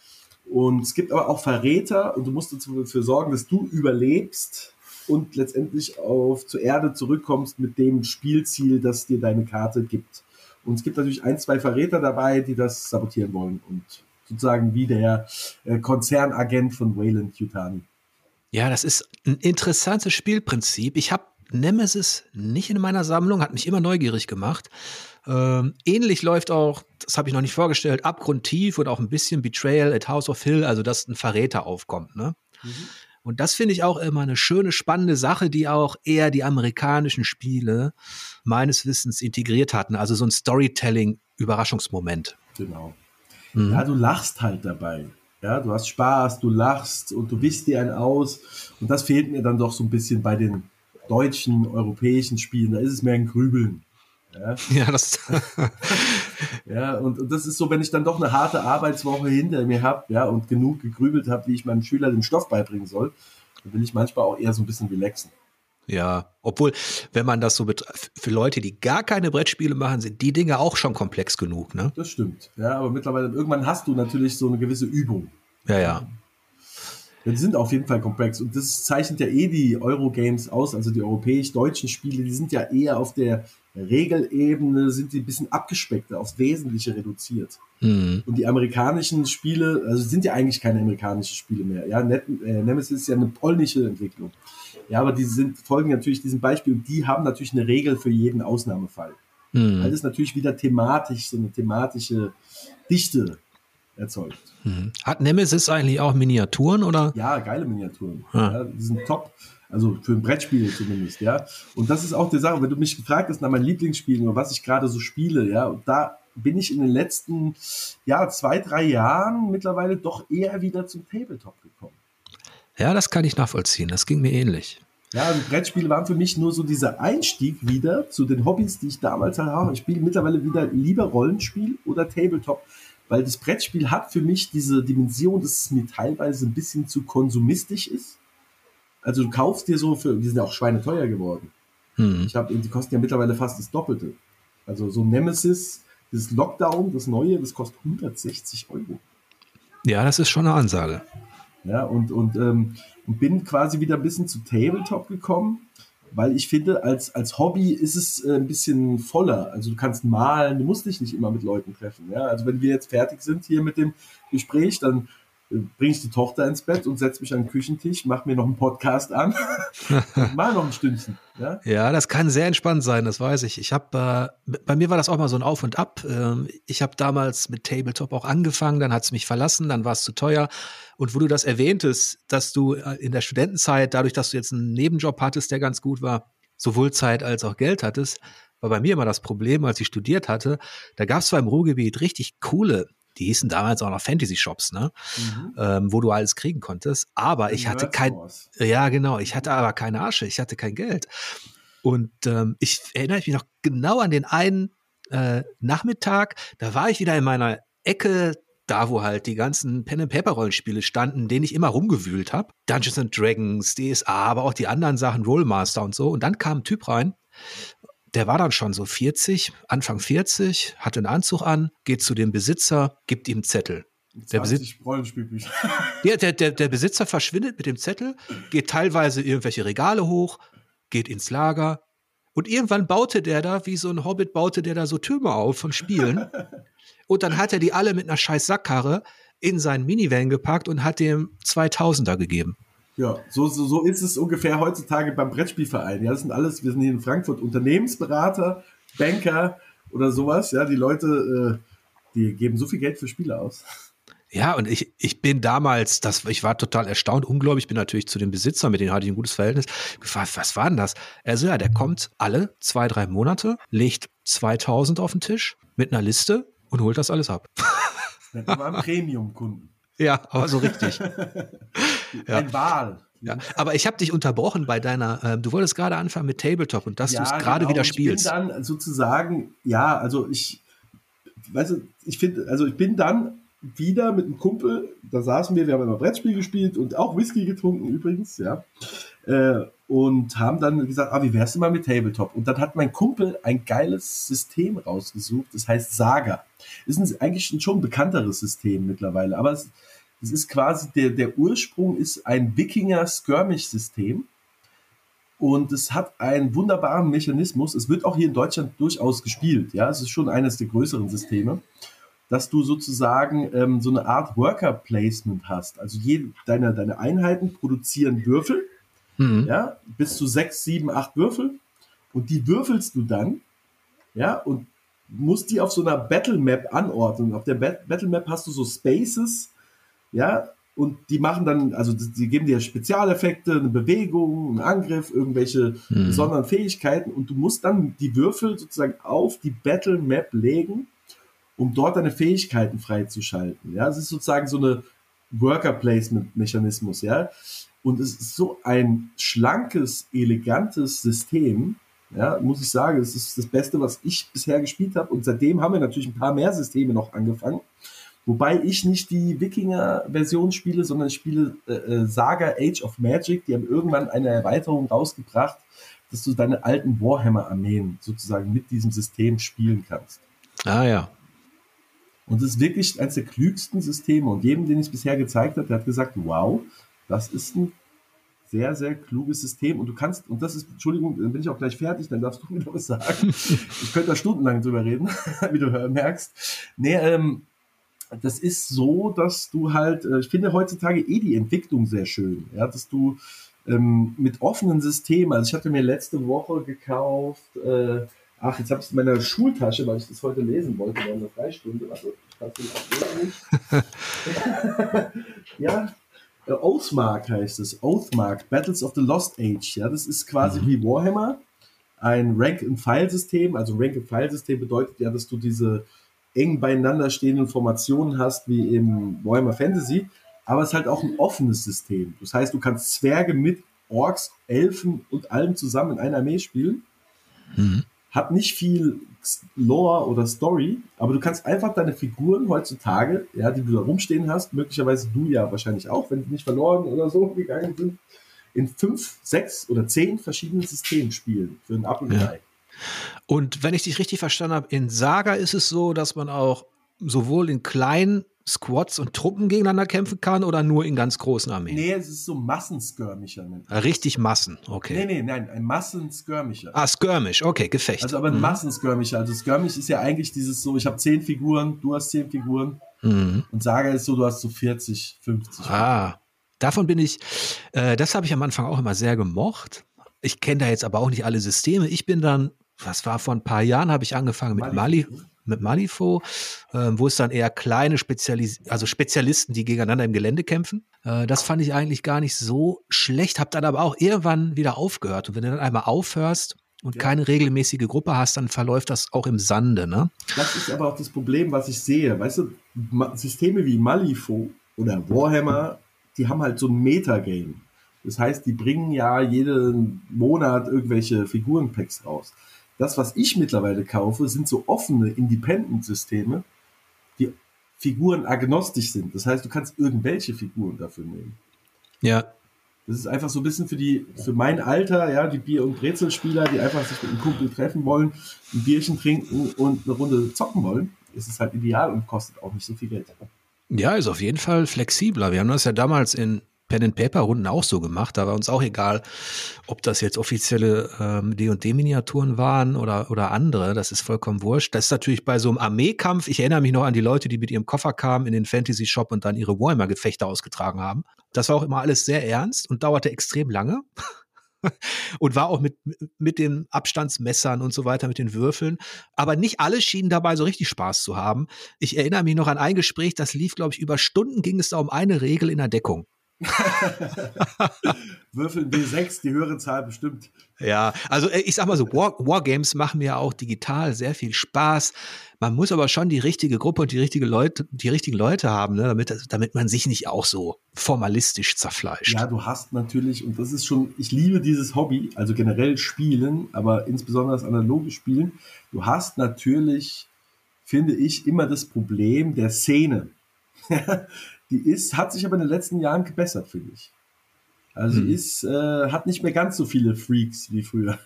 Und es gibt aber auch Verräter und du musst dafür sorgen, dass du überlebst und letztendlich auf zur Erde zurückkommst mit dem Spielziel, das dir deine Karte gibt. Und es gibt natürlich ein, zwei Verräter dabei, die das sabotieren wollen und sozusagen wie der äh, Konzernagent von Wayland Yutani. Ja, das ist ein interessantes Spielprinzip. Ich habe Nemesis nicht in meiner Sammlung, hat mich immer neugierig gemacht. Ähm, ähnlich läuft auch, das habe ich noch nicht vorgestellt, Abgrundtief und auch ein bisschen Betrayal at House of Hill, also dass ein Verräter aufkommt. Ne? Mhm. Und das finde ich auch immer eine schöne, spannende Sache, die auch eher die amerikanischen Spiele meines Wissens integriert hatten. Also so ein Storytelling-Überraschungsmoment. Genau. Mhm. Ja, du lachst halt dabei. Ja, du hast Spaß, du lachst und du wischst dir einen aus. Und das fehlt mir dann doch so ein bisschen bei den deutschen, europäischen Spielen, da ist es mehr ein Grübeln. Ja, Ja, das. ja und, und das ist so, wenn ich dann doch eine harte Arbeitswoche hinter mir habe, ja, und genug gegrübelt habe, wie ich meinem Schüler den Stoff beibringen soll, dann will ich manchmal auch eher so ein bisschen relaxen. ja, obwohl, wenn man das so betrachtet, für Leute, die gar keine Brettspiele machen, sind die Dinge auch schon komplex genug, ne? Das stimmt. Ja, aber mittlerweile, irgendwann hast du natürlich so eine gewisse Übung. Ja, ja. Ja, die sind auf jeden Fall komplex. Und das zeichnet ja eh die Eurogames aus, also die europäisch-deutschen Spiele, die sind ja eher auf der Regelebene, sind die ein bisschen abgespeckter, aufs Wesentliche reduziert. Hm. Und die amerikanischen Spiele, also sind ja eigentlich keine amerikanischen Spiele mehr. Ja, Net äh, Nemesis ist ja eine polnische Entwicklung. Ja, aber die sind, folgen natürlich diesem Beispiel und die haben natürlich eine Regel für jeden Ausnahmefall. Hm. Weil das natürlich wieder thematisch, so eine thematische Dichte erzeugt. Hm. Hat Nemesis eigentlich auch Miniaturen oder? Ja, geile Miniaturen. Ah. Ja, die sind top. Also für ein Brettspiel zumindest, ja. Und das ist auch die Sache, wenn du mich gefragt hast nach meinen Lieblingsspielen oder was ich gerade so spiele, ja, und da bin ich in den letzten, ja, zwei, drei Jahren mittlerweile doch eher wieder zum Tabletop gekommen. Ja, das kann ich nachvollziehen. Das ging mir ähnlich. Ja, die Brettspiele waren für mich nur so dieser Einstieg wieder zu den Hobbys, die ich damals halt habe. Ich spiele mittlerweile wieder lieber Rollenspiel oder Tabletop, weil das Brettspiel hat für mich diese Dimension, dass es mir teilweise ein bisschen zu konsumistisch ist. Also du kaufst dir so für, die sind ja auch schweineteuer geworden. Hm. Ich habe, die kosten ja mittlerweile fast das Doppelte. Also so Nemesis, das Lockdown, das neue, das kostet 160 Euro. Ja, das ist schon eine Ansage. Ja, und, und, ähm, bin quasi wieder ein bisschen zu Tabletop gekommen, weil ich finde, als, als Hobby ist es äh, ein bisschen voller. Also du kannst malen, du musst dich nicht immer mit Leuten treffen. Ja? Also wenn wir jetzt fertig sind hier mit dem Gespräch, dann bringe ich die Tochter ins Bett und setze mich an den Küchentisch, mache mir noch einen Podcast an mal noch ein Stündchen. Ja? Ja, das kann sehr entspannt sein, das weiß ich. Ich habe, äh, bei mir war das auch mal so ein Auf und Ab. Ähm, ich habe damals mit Tabletop auch angefangen, dann hat es mich verlassen, dann war es zu teuer. Und wo du das erwähntest, dass du äh, in der Studentenzeit, dadurch, dass du jetzt einen Nebenjob hattest, der ganz gut war, sowohl Zeit als auch Geld hattest, war bei mir immer das Problem, als ich studiert hatte, da gab es zwar im Ruhrgebiet richtig coole, die hießen damals auch noch Fantasy-Shops, ne? Mhm. Ähm, wo du alles kriegen konntest, aber ich hatte kein, ja, genau. Ich hatte aber keine Asche. Ich hatte kein Geld. Und ähm, ich erinnere mich noch genau an den einen äh, Nachmittag. Da war ich wieder in meiner Ecke, da wo halt die ganzen Pen and Paper Rollenspiele standen, denen ich immer rumgewühlt habe. Dungeons and Dragons, DSA, aber auch die anderen Sachen, Rollmaster und so. Und dann kam ein Typ rein. Der war dann schon so 40, Anfang 40, hatte einen Anzug an, geht zu dem Besitzer, gibt ihm einen Zettel. Der Besitz- 20 Rollenspielbücher. Ja, der, der, der Besitzer verschwindet mit dem Zettel, geht teilweise irgendwelche Regale hoch, geht ins Lager und irgendwann baute der da, wie so ein Hobbit, baute der da so Türme auf von Spielen. Und dann hat er die alle mit einer scheiß Sackkarre in seinen Minivan gepackt und hat dem 2000er gegeben. Ja, so, so, so ist es ungefähr heutzutage beim Brettspielverein. Ja, das sind alles, wir sind hier in Frankfurt Unternehmensberater, Banker oder sowas. Ja, die Leute, äh, die geben so viel Geld für Spiele aus. Ja, und ich, ich bin damals, das, ich war total erstaunt, unglaublich, bin natürlich zu dem Besitzer, mit dem hatte ich ein gutes Verhältnis, gefragt, was war denn das? Er so, ja, der kommt alle zwei, drei Monate, legt 2000 auf den Tisch mit einer Liste und holt das alles ab. Das waren Premium-Kunden. Ja, aber so richtig. Ja. Ein Wahl. Ja, aber ich habe dich unterbrochen bei deiner, ähm, du wolltest gerade anfangen mit Tabletop und dass du es gerade genau. wieder spielst. Ich bin dann sozusagen, ja, also ich, weißt du, ich finde, also ich bin dann wieder mit einem Kumpel, da saßen wir, wir haben immer Brettspiel gespielt und auch Whisky getrunken übrigens, ja, äh, und haben dann gesagt, ah, wie wär's denn mal mit Tabletop? Und dann hat mein Kumpel ein geiles System rausgesucht, das heißt Saga. Ist ein, eigentlich ein schon bekannteres System mittlerweile, aber es, es ist quasi, der, der Ursprung ist ein Wikinger-Skirmish-System. Und es hat einen wunderbaren Mechanismus. Es wird auch hier in Deutschland durchaus gespielt. Ja, es ist schon eines der größeren Systeme, dass du sozusagen ähm, so eine Art Worker Placement hast. Also jede, deine, deine Einheiten produzieren Würfel, Mhm. ja, bis zu sechs, sieben, acht Würfel. Und die würfelst du dann, ja, und musst die auf so einer Battle Map anordnen. Auf der Bat Battle Map hast du so Spaces, ja, und die machen dann, also die geben dir Spezialeffekte, eine Bewegung, einen Angriff, irgendwelche Mhm. besonderen Fähigkeiten und du musst dann die Würfel sozusagen auf die Battle Map legen, um dort deine Fähigkeiten freizuschalten. Ja, es ist sozusagen so eine Worker Placement Mechanismus, ja. Und es ist so ein schlankes, elegantes System, Ja, muss ich sagen, es ist das Beste, was ich bisher gespielt habe. Und seitdem haben wir natürlich ein paar mehr Systeme noch angefangen. Wobei ich nicht die Wikinger-Version spiele, sondern ich spiele äh, äh, Saga Age of Magic. Die haben irgendwann eine Erweiterung rausgebracht, dass du deine alten Warhammer-Armeen sozusagen mit diesem System spielen kannst. Ah ja. Und es ist wirklich eines der klügsten Systeme. Und jedem, den ich bisher gezeigt habe, der hat gesagt, wow, das ist ein sehr, sehr kluges System. Und du kannst, und das ist, Entschuldigung, dann bin ich auch gleich fertig, dann darfst du wieder was sagen. ich könnte da stundenlang drüber reden, wie du merkst. Nee, ähm, das ist so, dass du halt, äh, ich finde heutzutage eh die Entwicklung sehr schön, ja, dass du ähm, mit offenen Systemen, also ich hatte mir letzte Woche gekauft, äh, ach, jetzt habe ich es in meiner Schultasche, weil ich das heute lesen wollte, während der Freistunde, also ich kann es auch nicht. ja, äh, Oathmark heißt es, Oathmark, Battles of the Lost Age, ja, das ist quasi mhm. wie Warhammer, ein Rank-and-File-System, also Rank-and-File-System bedeutet ja, dass du diese eng beieinander stehenden Formationen hast, wie im Warhammer Fantasy, aber es ist halt auch ein offenes System. Das heißt, du kannst Zwerge mit Orks, Elfen und allem zusammen in einer Armee spielen. Mhm. Hat nicht viel Lore oder Story, aber du kannst einfach deine Figuren heutzutage, ja, die du da rumstehen hast, möglicherweise du ja wahrscheinlich auch, wenn sie nicht verloren oder so gegangen sind, in fünf, sechs oder zehn verschiedenen Systemen spielen für ein Up und ja. Und wenn ich dich richtig verstanden habe, in Saga ist es so, dass man auch sowohl in kleinen Squads und Truppen gegeneinander kämpfen kann oder nur in ganz großen Armeen? Nee, es ist so Massenskirmischer. Richtig Massen, okay. Nee, nee, nein, ein Massenskirmischer. Ah, Skirmish, okay, Gefecht. Also aber ein mhm. Massenskirmischer. Also Skirmish ist ja eigentlich dieses so, ich habe zehn Figuren, du hast zehn Figuren. Mhm. Und Saga ist so, du hast so 40, 50. Ah, davon bin ich, äh, das habe ich am Anfang auch immer sehr gemocht. Ich kenne da jetzt aber auch nicht alle Systeme. Ich bin dann was war vor ein paar Jahren, habe ich angefangen mit Mali, mit Malifo, äh, wo es dann eher kleine Spezialis also Spezialisten, die gegeneinander im Gelände kämpfen. Äh, das fand ich eigentlich gar nicht so schlecht, habe dann aber auch irgendwann wieder aufgehört. Und wenn du dann einmal aufhörst und ja. keine regelmäßige Gruppe hast, dann verläuft das auch im Sande. Ne? Das ist aber auch das Problem, was ich sehe. Weißt du, Systeme wie Malifo oder Warhammer, die haben halt so ein Metagame. Das heißt, die bringen ja jeden Monat irgendwelche Figurenpacks raus. Das, was ich mittlerweile kaufe, sind so offene Independent-Systeme, die Figuren agnostisch sind. Das heißt, du kannst irgendwelche Figuren dafür nehmen. Ja. Das ist einfach so ein bisschen für die, für mein Alter, ja, die Bier- und Brezelspieler, die einfach sich mit einem Kumpel treffen wollen, ein Bierchen trinken und eine Runde zocken wollen, ist es halt ideal und kostet auch nicht so viel Geld. Ja, ist auf jeden Fall flexibler. Wir haben das ja damals in Pen-and-Paper-Runden auch so gemacht. Da war uns auch egal, ob das jetzt offizielle ähm, D&D-Miniaturen waren oder, oder andere. Das ist vollkommen wurscht. Das ist natürlich bei so einem Armeekampf. Ich erinnere mich noch an die Leute, die mit ihrem Koffer kamen in den Fantasy-Shop und dann ihre Warhammer-Gefechte ausgetragen haben. Das war auch immer alles sehr ernst und dauerte extrem lange. und war auch mit, mit den Abstandsmessern und so weiter, mit den Würfeln. Aber nicht alle schienen dabei so richtig Spaß zu haben. Ich erinnere mich noch an ein Gespräch, das lief, glaube ich, über Stunden ging es da um eine Regel in der Deckung. Würfeln W6, die höhere Zahl bestimmt. Ja, also äh, ich sag mal so, War, Wargames machen mir auch digital sehr viel Spaß. Man muss aber schon die richtige Gruppe und die richtige Leute, die richtigen Leute haben, ne, damit, damit man sich nicht auch so formalistisch zerfleischt. Ja, du hast natürlich, und das ist schon, ich liebe dieses Hobby, also generell Spielen, aber insbesondere das analoge Spielen. Du hast natürlich, finde ich, immer das Problem der Szene. Die ist, hat sich aber in den letzten Jahren gebessert, finde ich. Also hm. ist, äh, hat nicht mehr ganz so viele Freaks wie früher.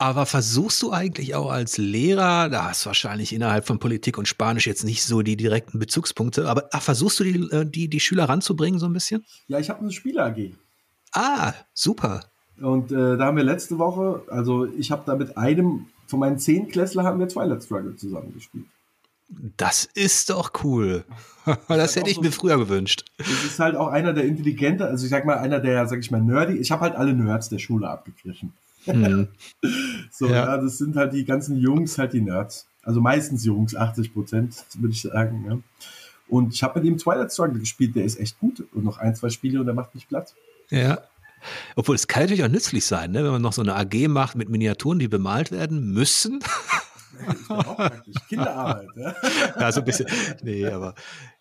Aber versuchst du eigentlich auch als Lehrer, da hast du wahrscheinlich innerhalb von Politik und Spanisch jetzt nicht so die direkten Bezugspunkte, aber ach, versuchst du die, äh, die, die Schüler ranzubringen so ein bisschen? Ja, ich habe eine Spieler-AG. Ah, super. Und äh, da haben wir letzte Woche, also ich habe da mit einem von meinen zehn Klässler haben wir Twilight Struggle zusammen gespielt. Das ist doch cool. Das, hätte ich so, mir früher gewünscht. Das ist halt auch einer der intelligente, also ich sag mal, einer der, sag ich mal, nerdy. Ich habe halt alle Nerds der Schule abgegriffen. Mhm. so, ja. ja. das sind halt die ganzen Jungs, halt die Nerds. Also meistens Jungs, 80 Prozent, würde ich sagen. Ja. Und ich habe mit ihm Twilight Struggle gespielt, der ist echt gut. Und noch ein, zwei Spiele und der macht mich platt. Ja. Obwohl es kann natürlich auch nützlich sein, ne? wenn man noch so eine AG macht mit Miniaturen, die bemalt werden müssen. ist auch praktisch. Kinderarbeit. Ja? ja, so ein bisschen. Nee, aber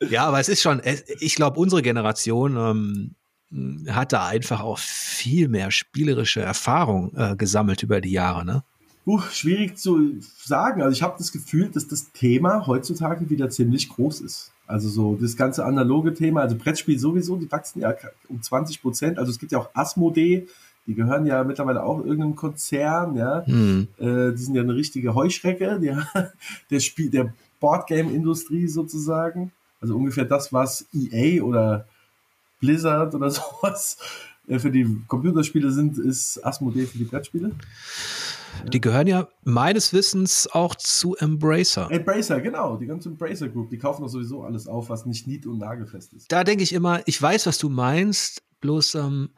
ja, aber es ist schon, ich glaube, unsere Generation, ähm, hm, hat da einfach auch viel mehr spielerische Erfahrung äh, gesammelt über die Jahre, ne? Uh, schwierig zu sagen. Also ich habe das Gefühl, dass das Thema heutzutage wieder ziemlich groß ist. Also so das ganze analoge Thema, also Brettspiel sowieso, die wachsen ja um 20 Prozent. Also es gibt ja auch Asmodee, die gehören ja mittlerweile auch irgendeinem Konzern, ja. Mhm. Äh, die sind ja eine richtige Heuschrecke, ja. der Spiel, der Boardgame-Industrie sozusagen. Also ungefähr das, was EA oder Blizzard oder sowas äh, für die Computerspiele sind, ist Asmodee für die Brettspiele. Die gehören ja meines Wissens auch zu Embracer. Embracer, genau, die ganze Embracer Group, die kaufen doch sowieso alles auf, was nicht nied- und nagelfest ist. Da denke ich immer, ich weiß, was du meinst, bloß, ähm,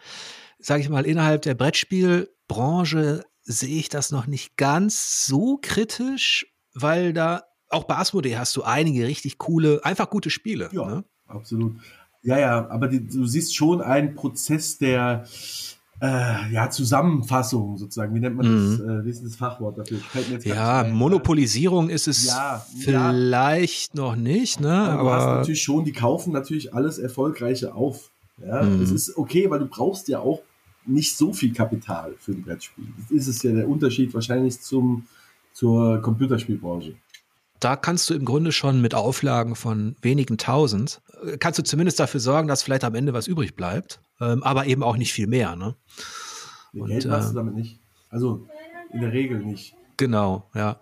sage ich mal, innerhalb der Brettspielbranche sehe ich das noch nicht ganz so kritisch, weil da auch bei Asmodee hast du einige richtig coole, einfach gute Spiele. Ja, ne? absolut. Ja, ja, aber die, du siehst schon einen Prozess der äh, ja, Zusammenfassung sozusagen. Wie nennt man mhm. das? Äh, wie ist das Fachwort dafür? ja, Monopolisierung ist es ja, vielleicht ja. noch nicht, ne? Aber, aber du hast natürlich schon, die kaufen natürlich alles Erfolgreiche auf. Ja, mhm. das ist okay, weil du brauchst ja auch nicht so viel Kapital für ein Brettspiel. Das ist es ja der Unterschied wahrscheinlich zum, zur Computerspielbranche da kannst du im Grunde schon mit Auflagen von wenigen tausend, äh, kannst du zumindest dafür sorgen, dass vielleicht am Ende was übrig bleibt, ähm, aber eben auch nicht viel mehr. Ne? Und, Geld machst äh, du damit nicht. Also in der Regel nicht. Genau, ja.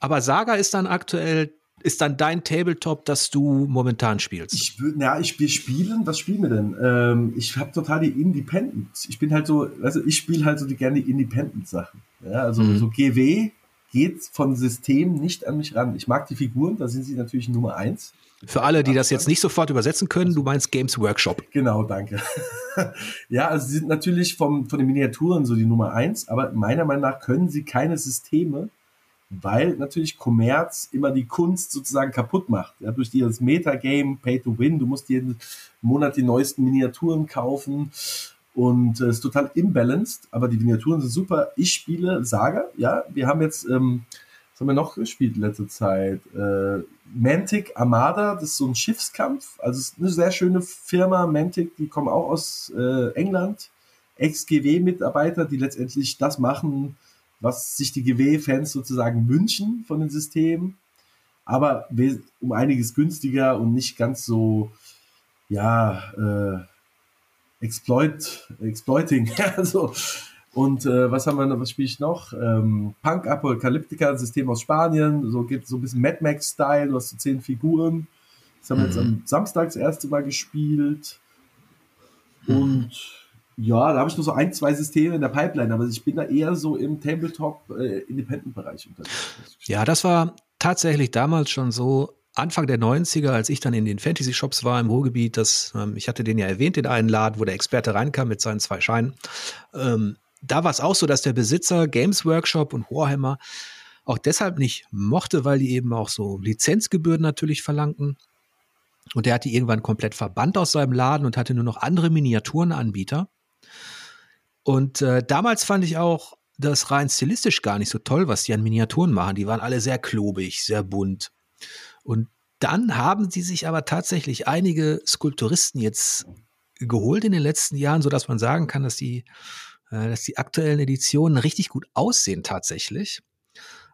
Aber Saga ist dann aktuell, ist dann dein Tabletop, das du momentan spielst? Ich ja, ich spiele Spielen. Was spielen wir denn? Ähm, ich habe total die Independent. Ich bin halt so, also ich spiele halt so die gerne die Independent-Sachen. Ja, also mhm. so GW geht von System nicht an mich ran. Ich mag die Figuren, da sind sie natürlich Nummer eins. Für alle, die das jetzt nicht sofort übersetzen können, du meinst Games Workshop. Genau, danke. ja, also sie sind natürlich vom, von den Miniaturen so die Nummer eins, aber meiner Meinung nach können sie keine Systeme, weil natürlich Kommerz immer die Kunst sozusagen kaputt macht. Ja, durch dieses Metagame, Pay to Win, du musst jeden Monat die neuesten Miniaturen kaufen und äh, ist total imbalanced, aber die Miniaturen sind super. Ich spiele Saga, ja. Wir haben jetzt, ähm, was haben wir noch gespielt in letzter Zeit? Äh, Mantic Armada, das ist so ein Schiffskampf. Also ist eine sehr schöne Firma, Mantic, die kommen auch aus äh, England. Ex-GW-Mitarbeiter, die letztendlich das machen, was sich die GW-Fans sozusagen wünschen von den Systemen. Aber um einiges günstiger und nicht ganz so, ja, äh, Exploit, Exploiting. also, und äh, was haben wir noch, was spiele ich noch? Ähm, Punk Apocalyptica, System aus Spanien, so geht so ein bisschen Mad Max-Style, du hast so zehn Figuren. Das haben wir jetzt am mhm. Samstag das erste Mal gespielt. Und ja, da habe ich nur so ein, zwei Systeme in der Pipeline, aber ich bin da eher so im Tabletop-Independent-Bereich äh, unterwegs. Ja, das war tatsächlich damals schon so, Anfang der 90er, als ich dann in den Fantasy-Shops war im Ruhrgebiet, das, ähm, ich hatte den ja erwähnt, den einen Laden, wo der Experte reinkam mit seinen zwei Scheinen. Ähm, da war es auch so, dass der Besitzer Games Workshop und Warhammer auch deshalb nicht mochte, weil die eben auch so Lizenzgebühren natürlich verlangten. Und der hat die irgendwann komplett verbannt aus seinem Laden und hatte nur noch andere Miniaturenanbieter. Und äh, damals fand ich auch das rein stilistisch gar nicht so toll, was die an Miniaturen machen. Die waren alle sehr klobig, sehr bunt. Und dann haben sie sich aber tatsächlich einige Skulpturisten jetzt geholt in den letzten Jahren, so dass man sagen kann, dass die, äh, dass die aktuellen Editionen richtig gut aussehen tatsächlich.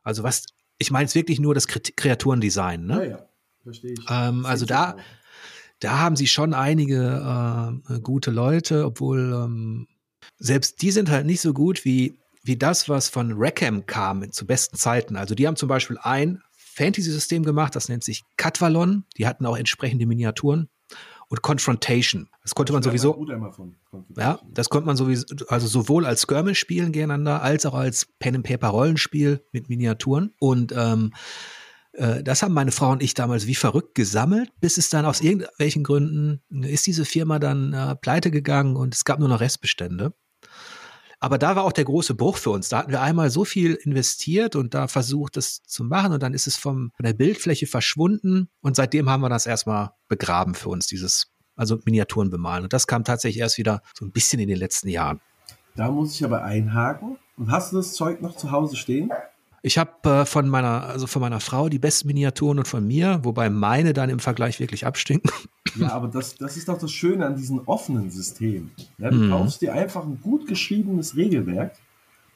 Also was, ich meine jetzt wirklich nur das Kreaturendesign, ne? Ja, ja, verstehe ich. Ähm, also da, da haben sie schon einige äh, gute Leute, obwohl ähm, selbst die sind halt nicht so gut wie wie das, was von Rackham kam zu besten Zeiten. Also die haben zum Beispiel ein Fantasy-System gemacht, das nennt sich Katvalon. Die hatten auch entsprechende Miniaturen. Und Confrontation. Das konnte das man sowieso. Ja, das konnte man sowieso, also sowohl als Skirmish spielen gegeneinander, als auch als Pen and Paper Rollenspiel mit Miniaturen. Und ähm, äh, das haben meine Frau und ich damals wie verrückt gesammelt, bis es dann aus irgendwelchen Gründen ist diese Firma dann äh, pleite gegangen und es gab nur noch Restbestände. Aber da war auch der große Bruch für uns. Da hatten wir einmal so viel investiert und da versucht, das zu machen und dann ist es vom, von der Bildfläche verschwunden und seitdem haben wir das erstmal begraben für uns, dieses, also Miniaturen bemalen. Und das kam tatsächlich erst wieder so ein bisschen in den letzten Jahren. Da muss ich aber einhaken. Und hast du das Zeug noch zu Hause stehen? Ich habe äh, von meiner, also von meiner Frau die besten Miniaturen und von mir, wobei meine dann im Vergleich wirklich abstinken. Ja, aber das, das ist doch das Schöne an diesen offenen Systemen. Ja, du mhm. kaufst dir einfach ein gut geschriebenes Regelwerk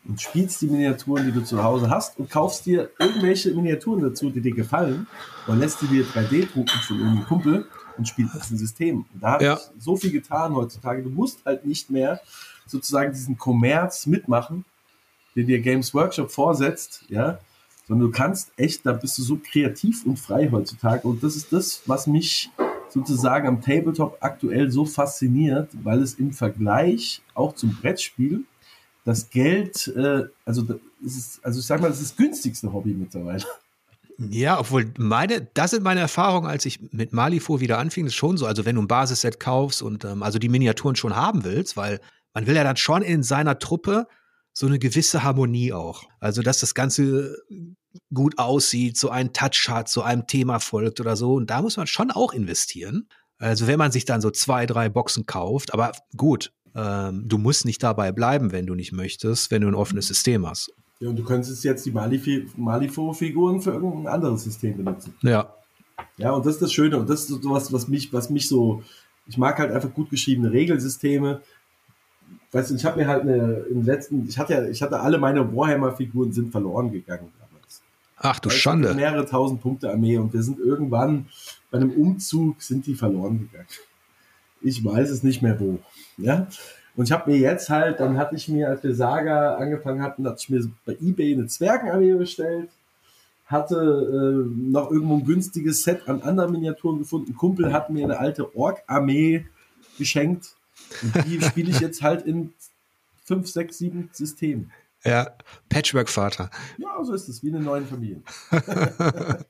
und spielst die Miniaturen, die du zu Hause hast und kaufst dir irgendwelche Miniaturen dazu, die dir gefallen und lässt die dir 3D drucken von irgendeinem Kumpel und spielst das in System. Und da habe ja. so viel getan heutzutage. Du musst halt nicht mehr sozusagen diesen Kommerz mitmachen, den dir Games Workshop vorsetzt, ja, sondern du kannst echt, da bist du so kreativ und frei heutzutage und das ist das, was mich sozusagen am Tabletop aktuell so fasziniert, weil es im Vergleich auch zum Brettspiel das Geld, äh, also es ist, also ich sag mal, das ist das günstigste Hobby mittlerweile. Ja, obwohl meine, das sind meine Erfahrungen, als ich mit Malifo wieder anfing, das ist schon so. Also wenn du ein Basisset kaufst und ähm, also die Miniaturen schon haben willst, weil man will ja dann schon in seiner Truppe so eine gewisse Harmonie auch. Also dass das Ganze gut aussieht, so einen Touch hat, so einem Thema folgt oder so. Und da muss man schon auch investieren. Also wenn man sich dann so zwei, drei Boxen kauft, aber gut, ähm, du musst nicht dabei bleiben, wenn du nicht möchtest, wenn du ein offenes System hast. Ja, und du könntest jetzt die Malifo-Figuren für irgendein anderes System benutzen. Ja. Ja, und das ist das Schöne. Und das ist so was, was mich, was mich so, ich mag halt einfach gut geschriebene Regelsysteme. Weißt du, ich habe mir halt eine, im letzten, ich hatte ja, ich hatte alle meine Warhammer-Figuren sind verloren gegangen damals. Ach du Schande. Mehrere tausend Punkte Armee und wir sind irgendwann bei einem Umzug sind die verloren gegangen. Ich weiß es nicht mehr wo. Ja, und ich habe mir jetzt halt, dann hatte ich mir, als wir Saga angefangen hatten, hatte ich mir bei eBay eine Zwergenarmee bestellt, hatte äh, noch irgendwo ein günstiges Set an anderen Miniaturen gefunden. Ein Kumpel hat mir eine alte Ork-Armee geschenkt und die spiele ich jetzt halt in fünf, sechs, sieben Systemen. Ja, Patchwork-Vater. Ja, so ist es, wie eine neue Familie.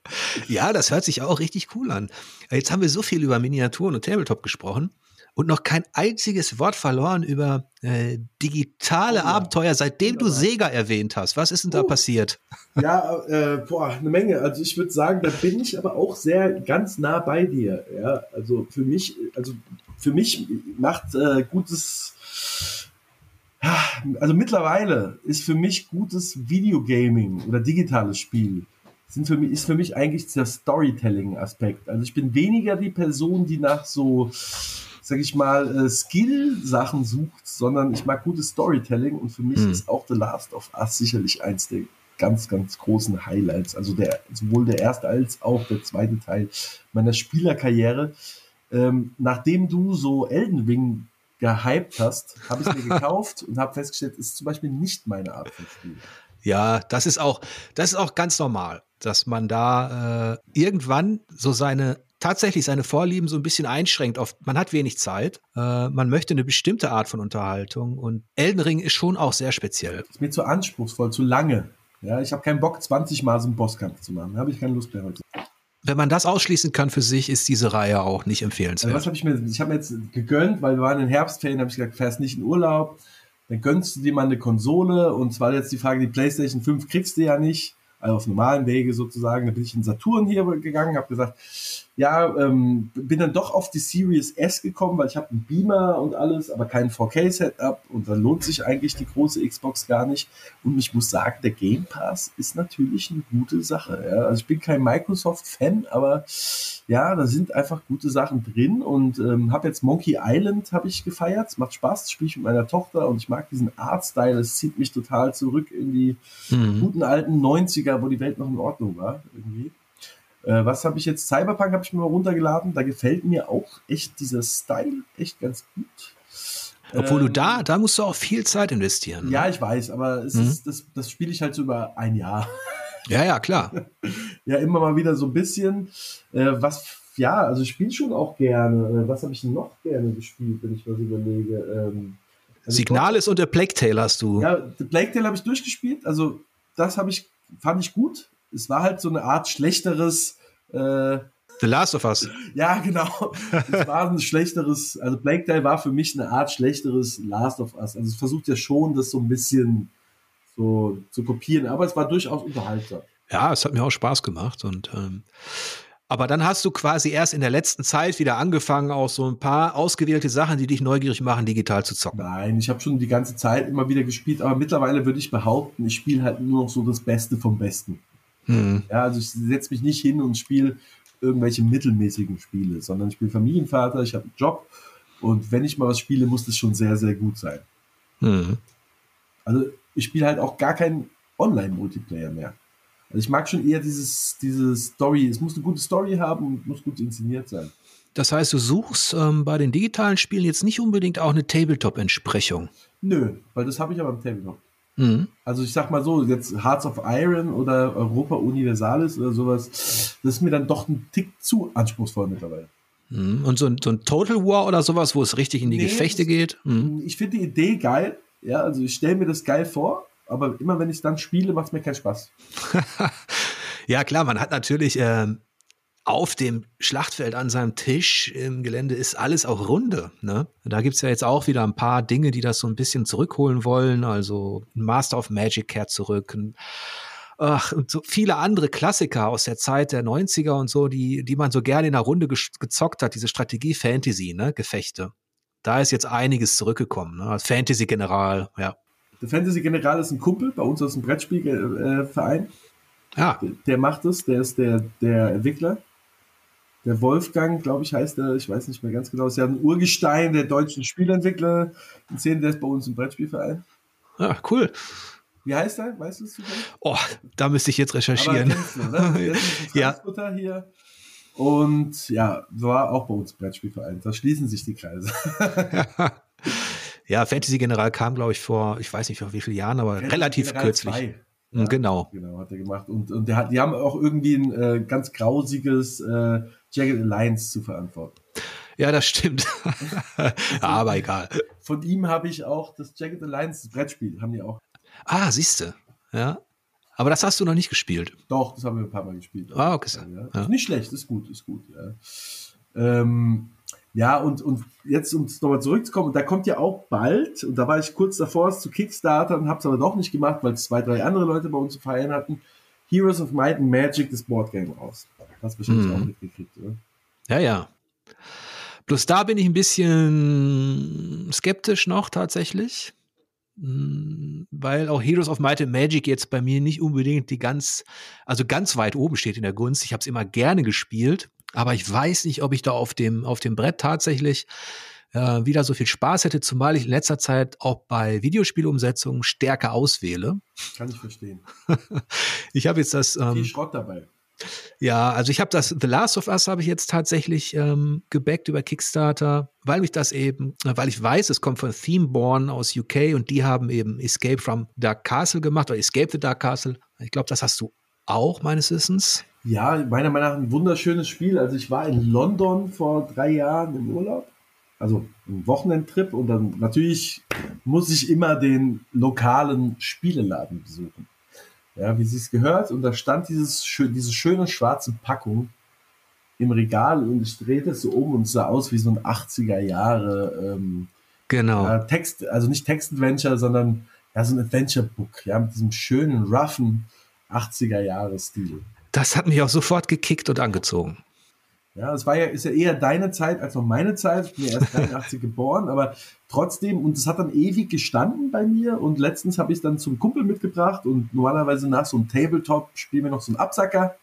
ja, das hört sich auch richtig cool an. Jetzt haben wir so viel über Miniaturen und Tabletop gesprochen und noch kein einziges Wort verloren über äh, digitale oh. Abenteuer, seitdem Wunderbar. du Sega erwähnt hast. Was ist denn da oh. passiert? Ja, äh, boah, eine Menge. Also ich würde sagen, da bin ich aber auch sehr ganz nah bei dir. Ja, also für mich, also für mich macht äh, gutes also mittlerweile ist für mich gutes Videogaming oder digitales Spiel sind für mich, ist für mich eigentlich der Storytelling-Aspekt. Also ich bin weniger die Person, die nach so sag ich mal, äh, Skill-Sachen sucht, sondern ich mag gutes Storytelling und für mich mhm. ist auch The Last of Us sicherlich eins der ganz, ganz großen Highlights. Also der, sowohl der erste als auch der zweite Teil meiner Spielerkarriere. Ähm, nachdem du so Elden Ring gehypt hast, habe ich mir gekauft und habe festgestellt, ist zum Beispiel nicht meine Art von Spiel. Ja, das ist auch, das ist auch ganz normal, dass man da äh, irgendwann so seine tatsächlich seine Vorlieben so ein bisschen einschränkt. Auf, man hat wenig Zeit, äh, man möchte eine bestimmte Art von Unterhaltung und Elden Ring ist schon auch sehr speziell. Ist mir zu anspruchsvoll, zu lange. Ja, ich habe keinen Bock, 20 Mal so einen Bosskampf zu machen. Da habe ich keine Lust mehr heute. Wenn man das ausschließen kann für sich, ist diese Reihe auch nicht empfehlenswert. Also was habe ich mir? Ich habe mir jetzt gegönnt, weil wir waren in Herbstferien, habe ich gesagt, fährst nicht in Urlaub, dann gönnst du dir mal eine Konsole und zwar jetzt die Frage, die PlayStation 5 kriegst du ja nicht, also auf normalen Wege sozusagen. Da bin ich in Saturn hier gegangen, habe gesagt, ja, ähm, bin dann doch auf die Series S gekommen, weil ich habe einen Beamer und alles, aber kein 4K-Setup und dann lohnt sich eigentlich die große Xbox gar nicht. Und ich muss sagen, der Game Pass ist natürlich eine gute Sache. Ja? Also ich bin kein Microsoft-Fan, aber ja, da sind einfach gute Sachen drin und ähm, habe jetzt Monkey Island habe ich gefeiert. Es macht Spaß, spiele ich mit meiner Tochter und ich mag diesen Artstyle. Es zieht mich total zurück in die mhm. guten alten 90er, wo die Welt noch in Ordnung war irgendwie. Äh, was habe ich jetzt? Cyberpunk habe ich mir mal runtergeladen. Da gefällt mir auch echt dieser Style echt ganz gut. Obwohl ähm, du da, da musst du auch viel Zeit investieren. Ne? Ja, ich weiß, aber es mhm. ist, das, das spiele ich halt so über ein Jahr. Ja, ja, klar. ja, immer mal wieder so ein bisschen. Äh, was, ja, also ich spiele schon auch gerne. Äh, was habe ich noch gerne gespielt, wenn ich was überlege? Ähm, also Signalis und der Plague Tale hast du. Ja, der Plague Tale habe ich durchgespielt. Also das habe ich, fand ich gut. Es war halt so eine Art schlechteres äh, The Last of Us. Ja, genau. Es war ein schlechteres, also Black Day war für mich eine Art schlechteres Last of Us. Also es versucht ja schon, das so ein bisschen so zu kopieren, aber es war durchaus unterhaltsam. Ja, es hat mir auch Spaß gemacht und ähm, Aber dann hast du quasi erst in der letzten Zeit wieder angefangen, auch so ein paar ausgewählte Sachen, die dich neugierig machen, digital zu zocken. Nein, ich habe schon die ganze Zeit immer wieder gespielt, aber mittlerweile würde ich behaupten, ich spiele halt nur noch so das Beste vom Besten. Hm. Ja, also ich setze mich nicht hin und spiele irgendwelche mittelmäßigen Spiele, sondern ich bin Familienvater, ich habe einen Job und wenn ich mal was spiele, muss das schon sehr, sehr gut sein. Hm. Also ich spiele halt auch gar keinen Online-Multiplayer mehr. Also ich mag schon eher dieses, diese Story. Es muss eine gute Story haben und muss gut inszeniert sein. Das heißt, du suchst ähm, bei den digitalen Spielen jetzt nicht unbedingt auch eine Tabletop-Entsprechung. Nö, weil das habe ich aber im Tabletop. Mhm. Also ich sag mal so, jetzt Hearts of Iron oder Europa Universalis oder sowas, das ist mir dann doch ein Tick zu anspruchsvoll mittlerweile. Mhm. Und so ein, so ein, Total War oder sowas, wo es richtig in die nee, Gefechte geht? Mhm. Ich finde die Idee geil. Ja, also ich stelle mir das geil vor, aber immer wenn ich dann spiele, macht es mir keinen Spaß. ja, klar, man hat natürlich ähm, auf dem Schlachtfeld an seinem Tisch im Gelände ist alles auch runde. Ne? Da gibt es ja jetzt auch wieder ein paar Dinge, die das so ein bisschen zurückholen wollen. Also Master of Magic kehrt zurück. Ach, und so viele andere Klassiker aus der Zeit der 90er und so, die, die man so gerne in der Runde gezockt hat, diese Strategie-Fantasy, ne, Gefechte. Da ist jetzt einiges zurückgekommen, ne? Als Fantasy-General, ja. Der Fantasy General ist ein Kumpel bei uns aus dem Brettspielverein. Ja. Der, der macht es, der ist der, der Entwickler. Der Wolfgang, glaube ich, heißt er, ich weiß nicht mehr ganz genau, ist ja ein Urgestein der deutschen Spielentwickler. Szene, der ist bei uns im Brettspielverein. Ja, cool. Wie heißt er? Weißt du es Oh, da müsste ich jetzt recherchieren. Du, ne? Ja. hier. Und ja, war auch bei uns im Brettspielverein. Da schließen sich die Kreise. ja. Ja, Fantasy General kam, glaube ich, vor, ich weiß nicht vor wie vielen Jahren, aber Fantasy relativ General kürzlich. Hm, ja, genau. Genau, hat er gemacht. Und, und der hat, die haben auch irgendwie ein äh, ganz grausiges äh, Jagged Alliance zu verantworten. Ja, das stimmt. aber egal. Von ihm habe ich auch das Jagged Alliance, Brettspiel, haben die auch. Ah, siehste. Ja. Aber das hast du noch nicht gespielt. Doch, das haben wir ein paar Mal gespielt. Ah, okay. Ja. Ja. Ist nicht schlecht, ist gut, ist gut. Ja. Ähm, ja, und, und jetzt, um nochmal zurückzukommen, da kommt ja auch bald, und da war ich kurz davor, es zu Kickstarter und habe es aber doch nicht gemacht, weil zwei, drei andere Leute bei uns zu feiern hatten. Heroes of Might and Magic, das Boardgame raus. Hast du wahrscheinlich mhm. auch mitgekriegt, oder? Ja, ja. Bloß da bin ich ein bisschen skeptisch noch tatsächlich. Hm, weil auch Heroes of Might and Magic jetzt bei mir nicht unbedingt die ganz, also ganz weit oben steht in der Gunst. Ich habe es immer gerne gespielt, aber ich weiß nicht, ob ich da auf dem, auf dem Brett tatsächlich äh, wieder so viel Spaß hätte, zumal ich in letzter Zeit auch bei Videospielumsetzungen stärker auswähle. Kann ich verstehen. ich habe jetzt das. Ähm, viel Schrott dabei. Ja, also ich habe das The Last of Us habe ich jetzt tatsächlich ähm, gebackt über Kickstarter, weil mich das eben, weil ich weiß, es kommt von Themeborn aus UK und die haben eben Escape from Dark Castle gemacht oder Escape the Dark Castle. Ich glaube, das hast du auch meines Wissens. Ja, meiner Meinung nach ein wunderschönes Spiel. Also ich war in London vor drei Jahren im Urlaub, also ein Wochenendtrip und dann natürlich muss ich immer den lokalen Spieleladen besuchen. Ja, wie sie es gehört und da stand dieses, diese schöne schwarze Packung im Regal und ich drehte es so um und sah aus wie so ein 80er Jahre ähm, genau. Ja, Text, also nicht Text-Adventure, sondern ja, so ein Adventure-Book, ja, mit diesem schönen, roughen 80er Jahre Stil. Das hat mich auch sofort gekickt und angezogen. Ja, es war ja, ist ja eher deine Zeit als noch meine Zeit. Ich bin ja erst 83 geboren, aber trotzdem, und es hat dann ewig gestanden bei mir. Und letztens habe ich es dann zum Kumpel mitgebracht und normalerweise nach so einem Tabletop spielen wir noch so einen Absacker,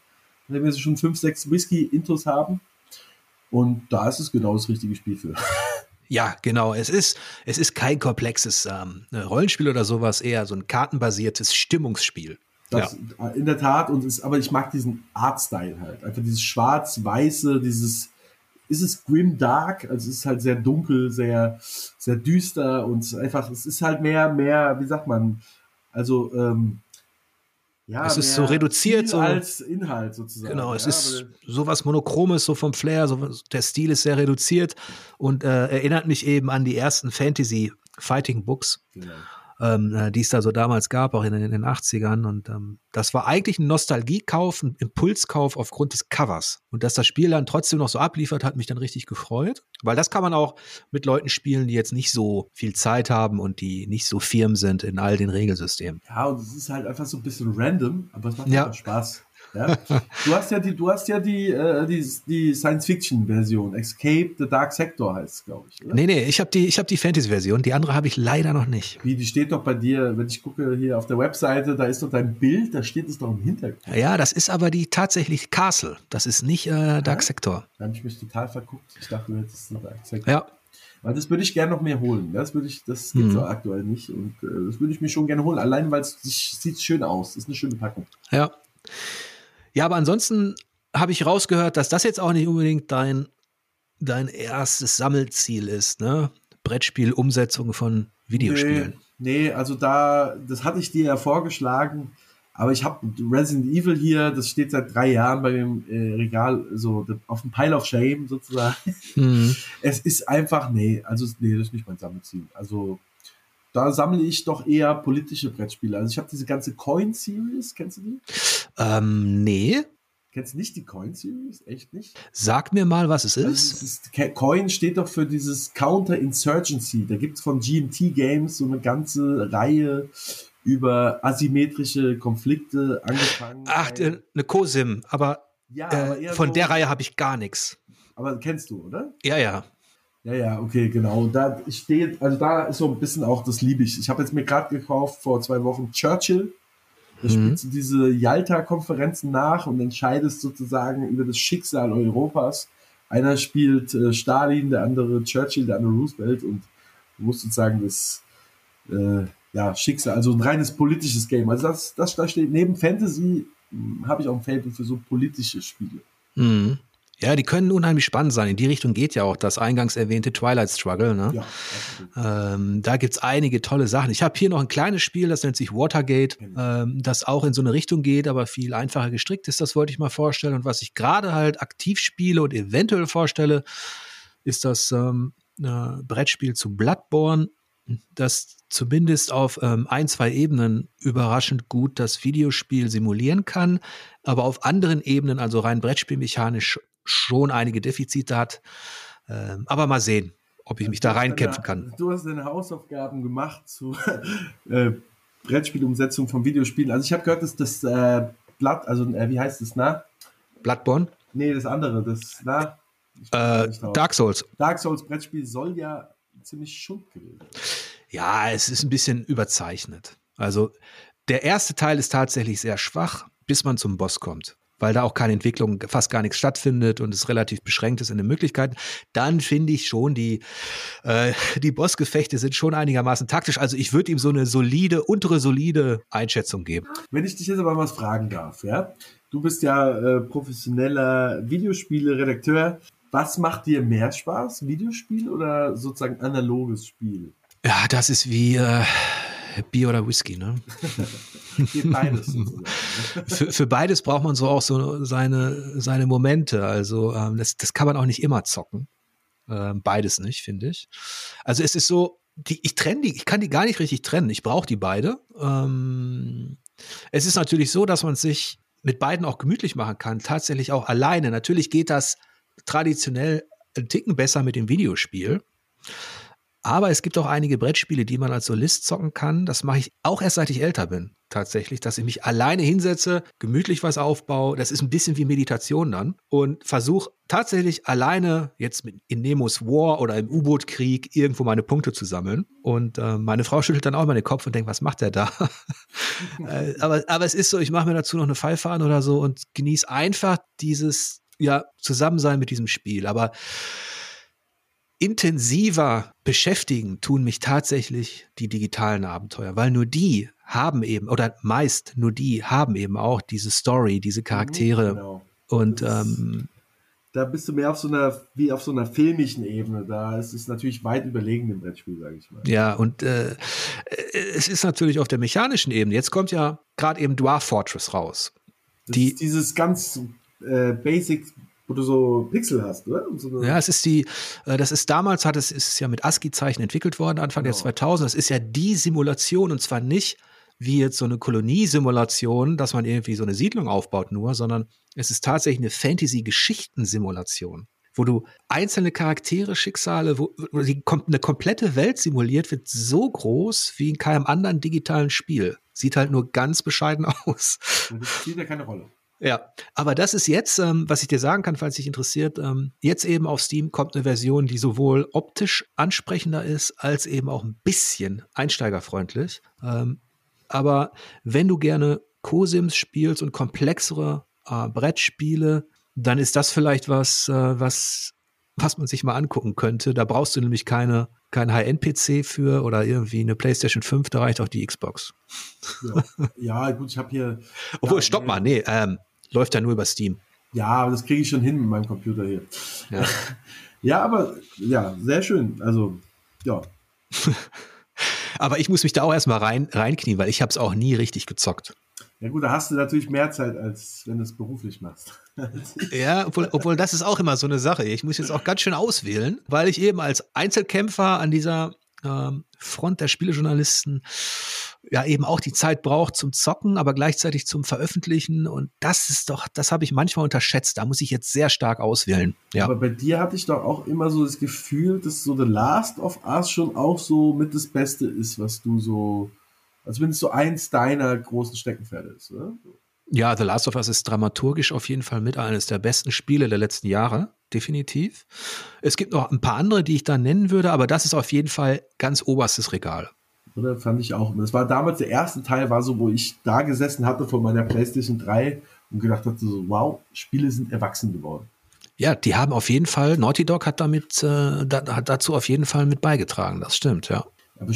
wenn wir schon fünf, sechs Whisky-Intos haben. Und da ist es genau das richtige Spiel für. Ja, genau. Es ist, es ist kein komplexes ähm, Rollenspiel oder sowas, eher so ein kartenbasiertes Stimmungsspiel. Das, ja. In der Tat, und es, aber ich mag diesen Artstyle halt. Einfach dieses schwarz-weiße, dieses, ist es grim dark, also es ist halt sehr dunkel, sehr, sehr düster und einfach, es ist halt mehr, mehr, wie sagt man, also, ähm, ja, es ist so reduziert so als Inhalt sozusagen. Genau, es ja, ist sowas monochromes so vom Flair, so, der Stil ist sehr reduziert und äh, erinnert mich eben an die ersten Fantasy Fighting Books. Genau ähm, äh, die es da so damals gab, auch in, in den 80ern. Und ähm, das war eigentlich ein Nostalgiekauf, ein Impulskauf aufgrund des Covers. Und dass das Spiel dann trotzdem noch so abliefert, hat mich dann richtig gefreut. Weil das kann man auch mit Leuten spielen, die jetzt nicht so viel Zeit haben und die nicht so firm sind in all den Regelsystemen. Ja, und es ist halt einfach so ein bisschen random, aber es macht ja. Spaß. Ja? Du hast ja die, du hast ja die, äh, die, die Science-Fiction-Version. Escape the Dark Sector heißt es, glaube ich. Oder? Nee, nee, ich habe die, hab die Fantasy-Version. Die andere habe ich leider noch nicht. Wie, die steht doch bei dir, wenn ich gucke hier auf der Webseite, da ist doch dein Bild, da steht es doch im Hintergrund. Ja, das ist aber die tatsächlich Castle. Das ist nicht äh, Dark ja? Sector. Da habe ich mich total verguckt. Ich dachte, du hättest ein Dark Sector. Ja. Weil das würde ich gerne noch mehr holen. Das würde ich, das gibt es mhm. aktuell nicht. Und äh, das würde ich mir schon gerne holen. Allein, weil es sieht schön aus. Das ist eine schöne Packung. Ja. Ja, aber ansonsten habe ich rausgehört, dass das jetzt auch nicht unbedingt dein, dein erstes Sammelziel ist, ne? Brettspiel-Umsetzung von Videospielen. Nee, nee, also da, das hatte ich dir ja vorgeschlagen, aber ich habe Resident Evil hier, das steht seit drei Jahren bei dem äh, Regal, so auf dem Pile of Shame sozusagen. Mhm. Es ist einfach, nee, also nee, das ist nicht mein Sammelziel. Also da sammle ich doch eher politische Brettspiele. Also ich habe diese ganze Coin Series, kennst du die? Ähm, nee. Kennst du nicht die Coin Series? Echt nicht? Sag mir mal, was es ist. Also ist Coin steht doch für dieses Counter Insurgency. Da gibt es von GMT Games so eine ganze Reihe über asymmetrische Konflikte angefangen. Ach, eine COSIM, aber, ja, aber äh, von so der Reihe habe ich gar nichts. Aber kennst du, oder? Ja, ja. Ja, ja, okay, genau. Da steht, also da ist so ein bisschen auch das liebe ich. Ich habe jetzt mir gerade gekauft vor zwei Wochen Churchill. Da mhm. spielst du diese Yalta-Konferenzen nach und entscheidest sozusagen über das Schicksal Europas. Einer spielt äh, Stalin, der andere Churchill, der andere Roosevelt und du musst sozusagen das äh, ja, Schicksal, also ein reines politisches Game. Also das, das da steht neben Fantasy hm, habe ich auch ein Fable für so politische Spiele. Mhm. Ja, die können unheimlich spannend sein. In die Richtung geht ja auch das eingangs erwähnte Twilight Struggle. Ne? Ja, ähm, da gibt's einige tolle Sachen. Ich habe hier noch ein kleines Spiel, das nennt sich Watergate, ähm, das auch in so eine Richtung geht, aber viel einfacher gestrickt ist. Das wollte ich mal vorstellen. Und was ich gerade halt aktiv spiele und eventuell vorstelle, ist das ähm, äh, Brettspiel zu Bloodborne das zumindest auf ähm, ein, zwei Ebenen überraschend gut das Videospiel simulieren kann, aber auf anderen Ebenen, also rein brettspielmechanisch, schon einige Defizite hat. Ähm, aber mal sehen, ob ich mich da reinkämpfen kann. Du hast deine Hausaufgaben gemacht zu äh, Brettspielumsetzung von Videospielen. Also ich habe gehört, dass das äh, Blatt, also äh, wie heißt das, na? Bloodborne? Nee, das andere, das, na? Äh, Dark Souls. Dark Souls Brettspiel soll ja ziemlich schuld gewesen. Ja, es ist ein bisschen überzeichnet. Also der erste Teil ist tatsächlich sehr schwach, bis man zum Boss kommt weil da auch keine Entwicklung, fast gar nichts stattfindet und es relativ beschränkt ist in den Möglichkeiten, dann finde ich schon, die, äh, die Bossgefechte sind schon einigermaßen taktisch. Also ich würde ihm so eine solide, untere solide Einschätzung geben. Wenn ich dich jetzt aber was fragen darf, ja? Du bist ja äh, professioneller Videospiele-Redakteur. Was macht dir mehr Spaß, Videospiel oder sozusagen analoges Spiel? Ja, das ist wie äh, Bier oder Whisky, ne? Geht beides. für, für beides braucht man so auch so seine, seine Momente. Also ähm, das, das kann man auch nicht immer zocken. Ähm, beides nicht, finde ich. Also es ist so, die, ich trenne die, ich kann die gar nicht richtig trennen. Ich brauche die beide. Ähm, es ist natürlich so, dass man sich mit beiden auch gemütlich machen kann, tatsächlich auch alleine. Natürlich geht das traditionell ein Ticken besser mit dem Videospiel. Aber es gibt auch einige Brettspiele, die man als Solist zocken kann. Das mache ich auch erst seit ich älter bin, tatsächlich, dass ich mich alleine hinsetze, gemütlich was aufbaue. Das ist ein bisschen wie Meditation dann und versuche tatsächlich alleine jetzt in Nemos War oder im U-Boot-Krieg irgendwo meine Punkte zu sammeln. Und äh, meine Frau schüttelt dann auch mal den Kopf und denkt, was macht der da? Äh, aber, aber es ist so, ich mache mir dazu noch eine Pfeife oder so und genieße einfach dieses ja, Zusammensein mit diesem Spiel. Aber intensiver beschäftigen tun mich tatsächlich die digitalen Abenteuer, weil nur die haben eben, oder meist nur die haben eben auch diese Story, diese Charaktere. Genau. Und ähm, da bist du mehr auf so einer, wie auf so einer filmischen Ebene. Da ist es natürlich weit überlegen im Brettspiel, sage ich mal. Ja, und äh, es ist natürlich auf der mechanischen Ebene. Jetzt kommt ja gerade eben Dwarf Fortress raus. Die, dieses ganz äh, Basic wo du so Pixel hast, oder? So ja, es ist die, äh, das ist damals hat es, ist es ja mit ASCII-Zeichen entwickelt worden, Anfang genau. der 2000. Das ist ja die Simulation und zwar nicht wie jetzt so eine Koloniesimulation, dass man irgendwie so eine Siedlung aufbaut nur, sondern es ist tatsächlich eine Fantasy-Geschichten-Simulation, wo du einzelne Charaktere, Schicksale, wo, wo die, eine komplette Welt simuliert wird, so groß wie in keinem anderen digitalen Spiel. Sieht halt nur ganz bescheiden aus. Und das spielt ja keine Rolle. Ja, aber das ist jetzt, ähm, was ich dir sagen kann, falls dich interessiert, ähm, jetzt eben auf Steam kommt eine Version, die sowohl optisch ansprechender ist, als eben auch ein bisschen einsteigerfreundlich. Ähm, aber wenn du gerne Cosims spielst und komplexere äh, Brettspiele, dann ist das vielleicht was, äh, was, was man sich mal angucken könnte. Da brauchst du nämlich keine, kein High-End-PC für oder irgendwie eine PlayStation 5, da reicht auch die Xbox. Ja, ja gut, ich habe hier. Obwohl, ja, stopp mal, nee, ähm, läuft ja nur über Steam. Ja, aber das kriege ich schon hin mit meinem Computer hier. Ja. ja, aber ja, sehr schön. Also, ja. aber ich muss mich da auch erstmal rein, reinknien, weil ich habe es auch nie richtig gezockt. Ja gut, da hast du natürlich mehr Zeit, als wenn du es beruflich machst. ja, obwohl, obwohl das ist auch immer so eine Sache. Ich muss jetzt auch ganz schön auswählen, weil ich eben als Einzelkämpfer an dieser ähm, Front der Spielejournalisten ja eben auch die Zeit braucht zum Zocken, aber gleichzeitig zum Veröffentlichen. Und das ist doch, das habe ich manchmal unterschätzt. Da muss ich jetzt sehr stark auswählen. Ja. Aber bei dir hatte ich doch auch immer so das Gefühl, dass so The Last of Us schon auch so mit das Beste ist, was du so, also wenn es so eins deiner großen Steckenpferde ist, oder? Ja, The Last of Us ist dramaturgisch auf jeden Fall mit eines der besten Spiele der letzten Jahre, definitiv. Es gibt noch ein paar andere, die ich da nennen würde, aber das ist auf jeden Fall ganz oberstes Regal. Oder fand ich auch. Das war damals der erste Teil, war so, wo ich da gesessen hatte vor meiner PlayStation 3 und gedacht hatte so, wow, Spiele sind erwachsen geworden. Ja, die haben auf jeden Fall, Naughty Dog hat damit, äh, da, hat dazu auf jeden Fall mit beigetragen, das stimmt, ja. Aber,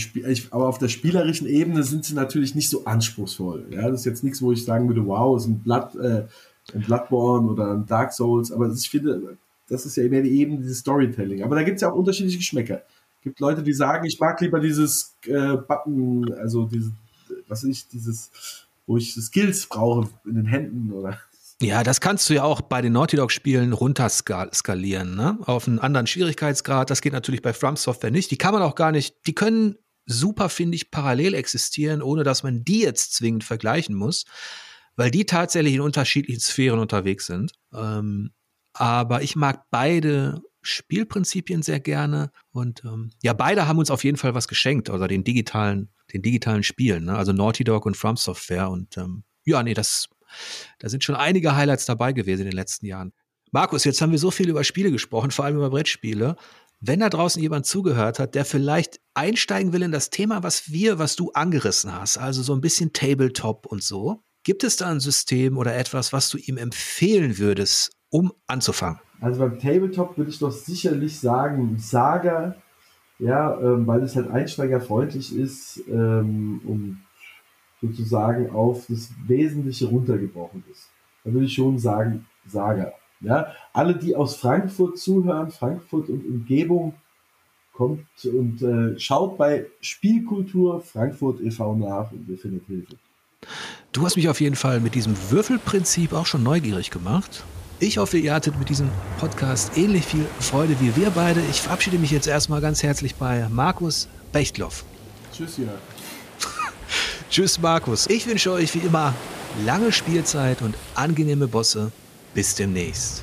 aber, auf der spielerischen Ebene sind sie natürlich nicht so anspruchsvoll. Ja, das ist jetzt nichts, wo ich sagen würde, wow, es ist ein, Blood, äh, ein Bloodborne oder ein Dark Souls, aber ich finde, das ist ja mehr die Ebene dieses Storytelling. Aber da gibt es ja auch unterschiedliche Geschmäcker. Gibt Leute, die sagen, ich mag lieber dieses äh, Button, also dieses, was ich, dieses, wo ich Skills brauche in den Händen oder ja, das kannst du ja auch bei den Naughty Dog Spielen runterskalieren, ne? Auf einen anderen Schwierigkeitsgrad. Das geht natürlich bei From Software nicht. Die kann man auch gar nicht, die können super, finde ich, parallel existieren, ohne dass man die jetzt zwingend vergleichen muss, weil die tatsächlich in unterschiedlichen Sphären unterwegs sind. Ähm, aber ich mag beide Spielprinzipien sehr gerne und ähm, ja, beide haben uns auf jeden Fall was geschenkt, also den digitalen, den digitalen Spielen, ne? also Naughty Dog und From Software und ähm, ja, nee, das da sind schon einige Highlights dabei gewesen in den letzten Jahren. Markus, jetzt haben wir so viel über Spiele gesprochen, vor allem über Brettspiele. Wenn da draußen jemand zugehört hat, der vielleicht einsteigen will in das Thema, was wir, was du angerissen hast, also so ein bisschen Tabletop und so, gibt es da ein System oder etwas, was du ihm empfehlen würdest, um anzufangen? Also beim Tabletop würde ich doch sicherlich sagen, Saga, ja, ähm, weil es halt einsteigerfreundlich ist ähm, und sozusagen auf das Wesentliche runtergebrochen ist. Da würde ich schon sagen, Saga. Ja, alle, die aus Frankfurt zuhören, Frankfurt und Umgebung, kommt und äh, schaut bei Spielkultur Frankfurt e.V. nach und ihr findet Hilfe. Du hast mich auf jeden Fall mit diesem Würfelprinzip auch schon neugierig gemacht. Ich hoffe, ihr hattet mit diesem Podcast ähnlich viel Freude wie wir beide. Ich verabschiede mich jetzt erstmal ganz herzlich bei Markus Bechtloff. Tschüss, Jörg. Tschüss, Markus. Ich wünsche euch wie immer lange Spielzeit und angenehme Bosse. Bis demnächst.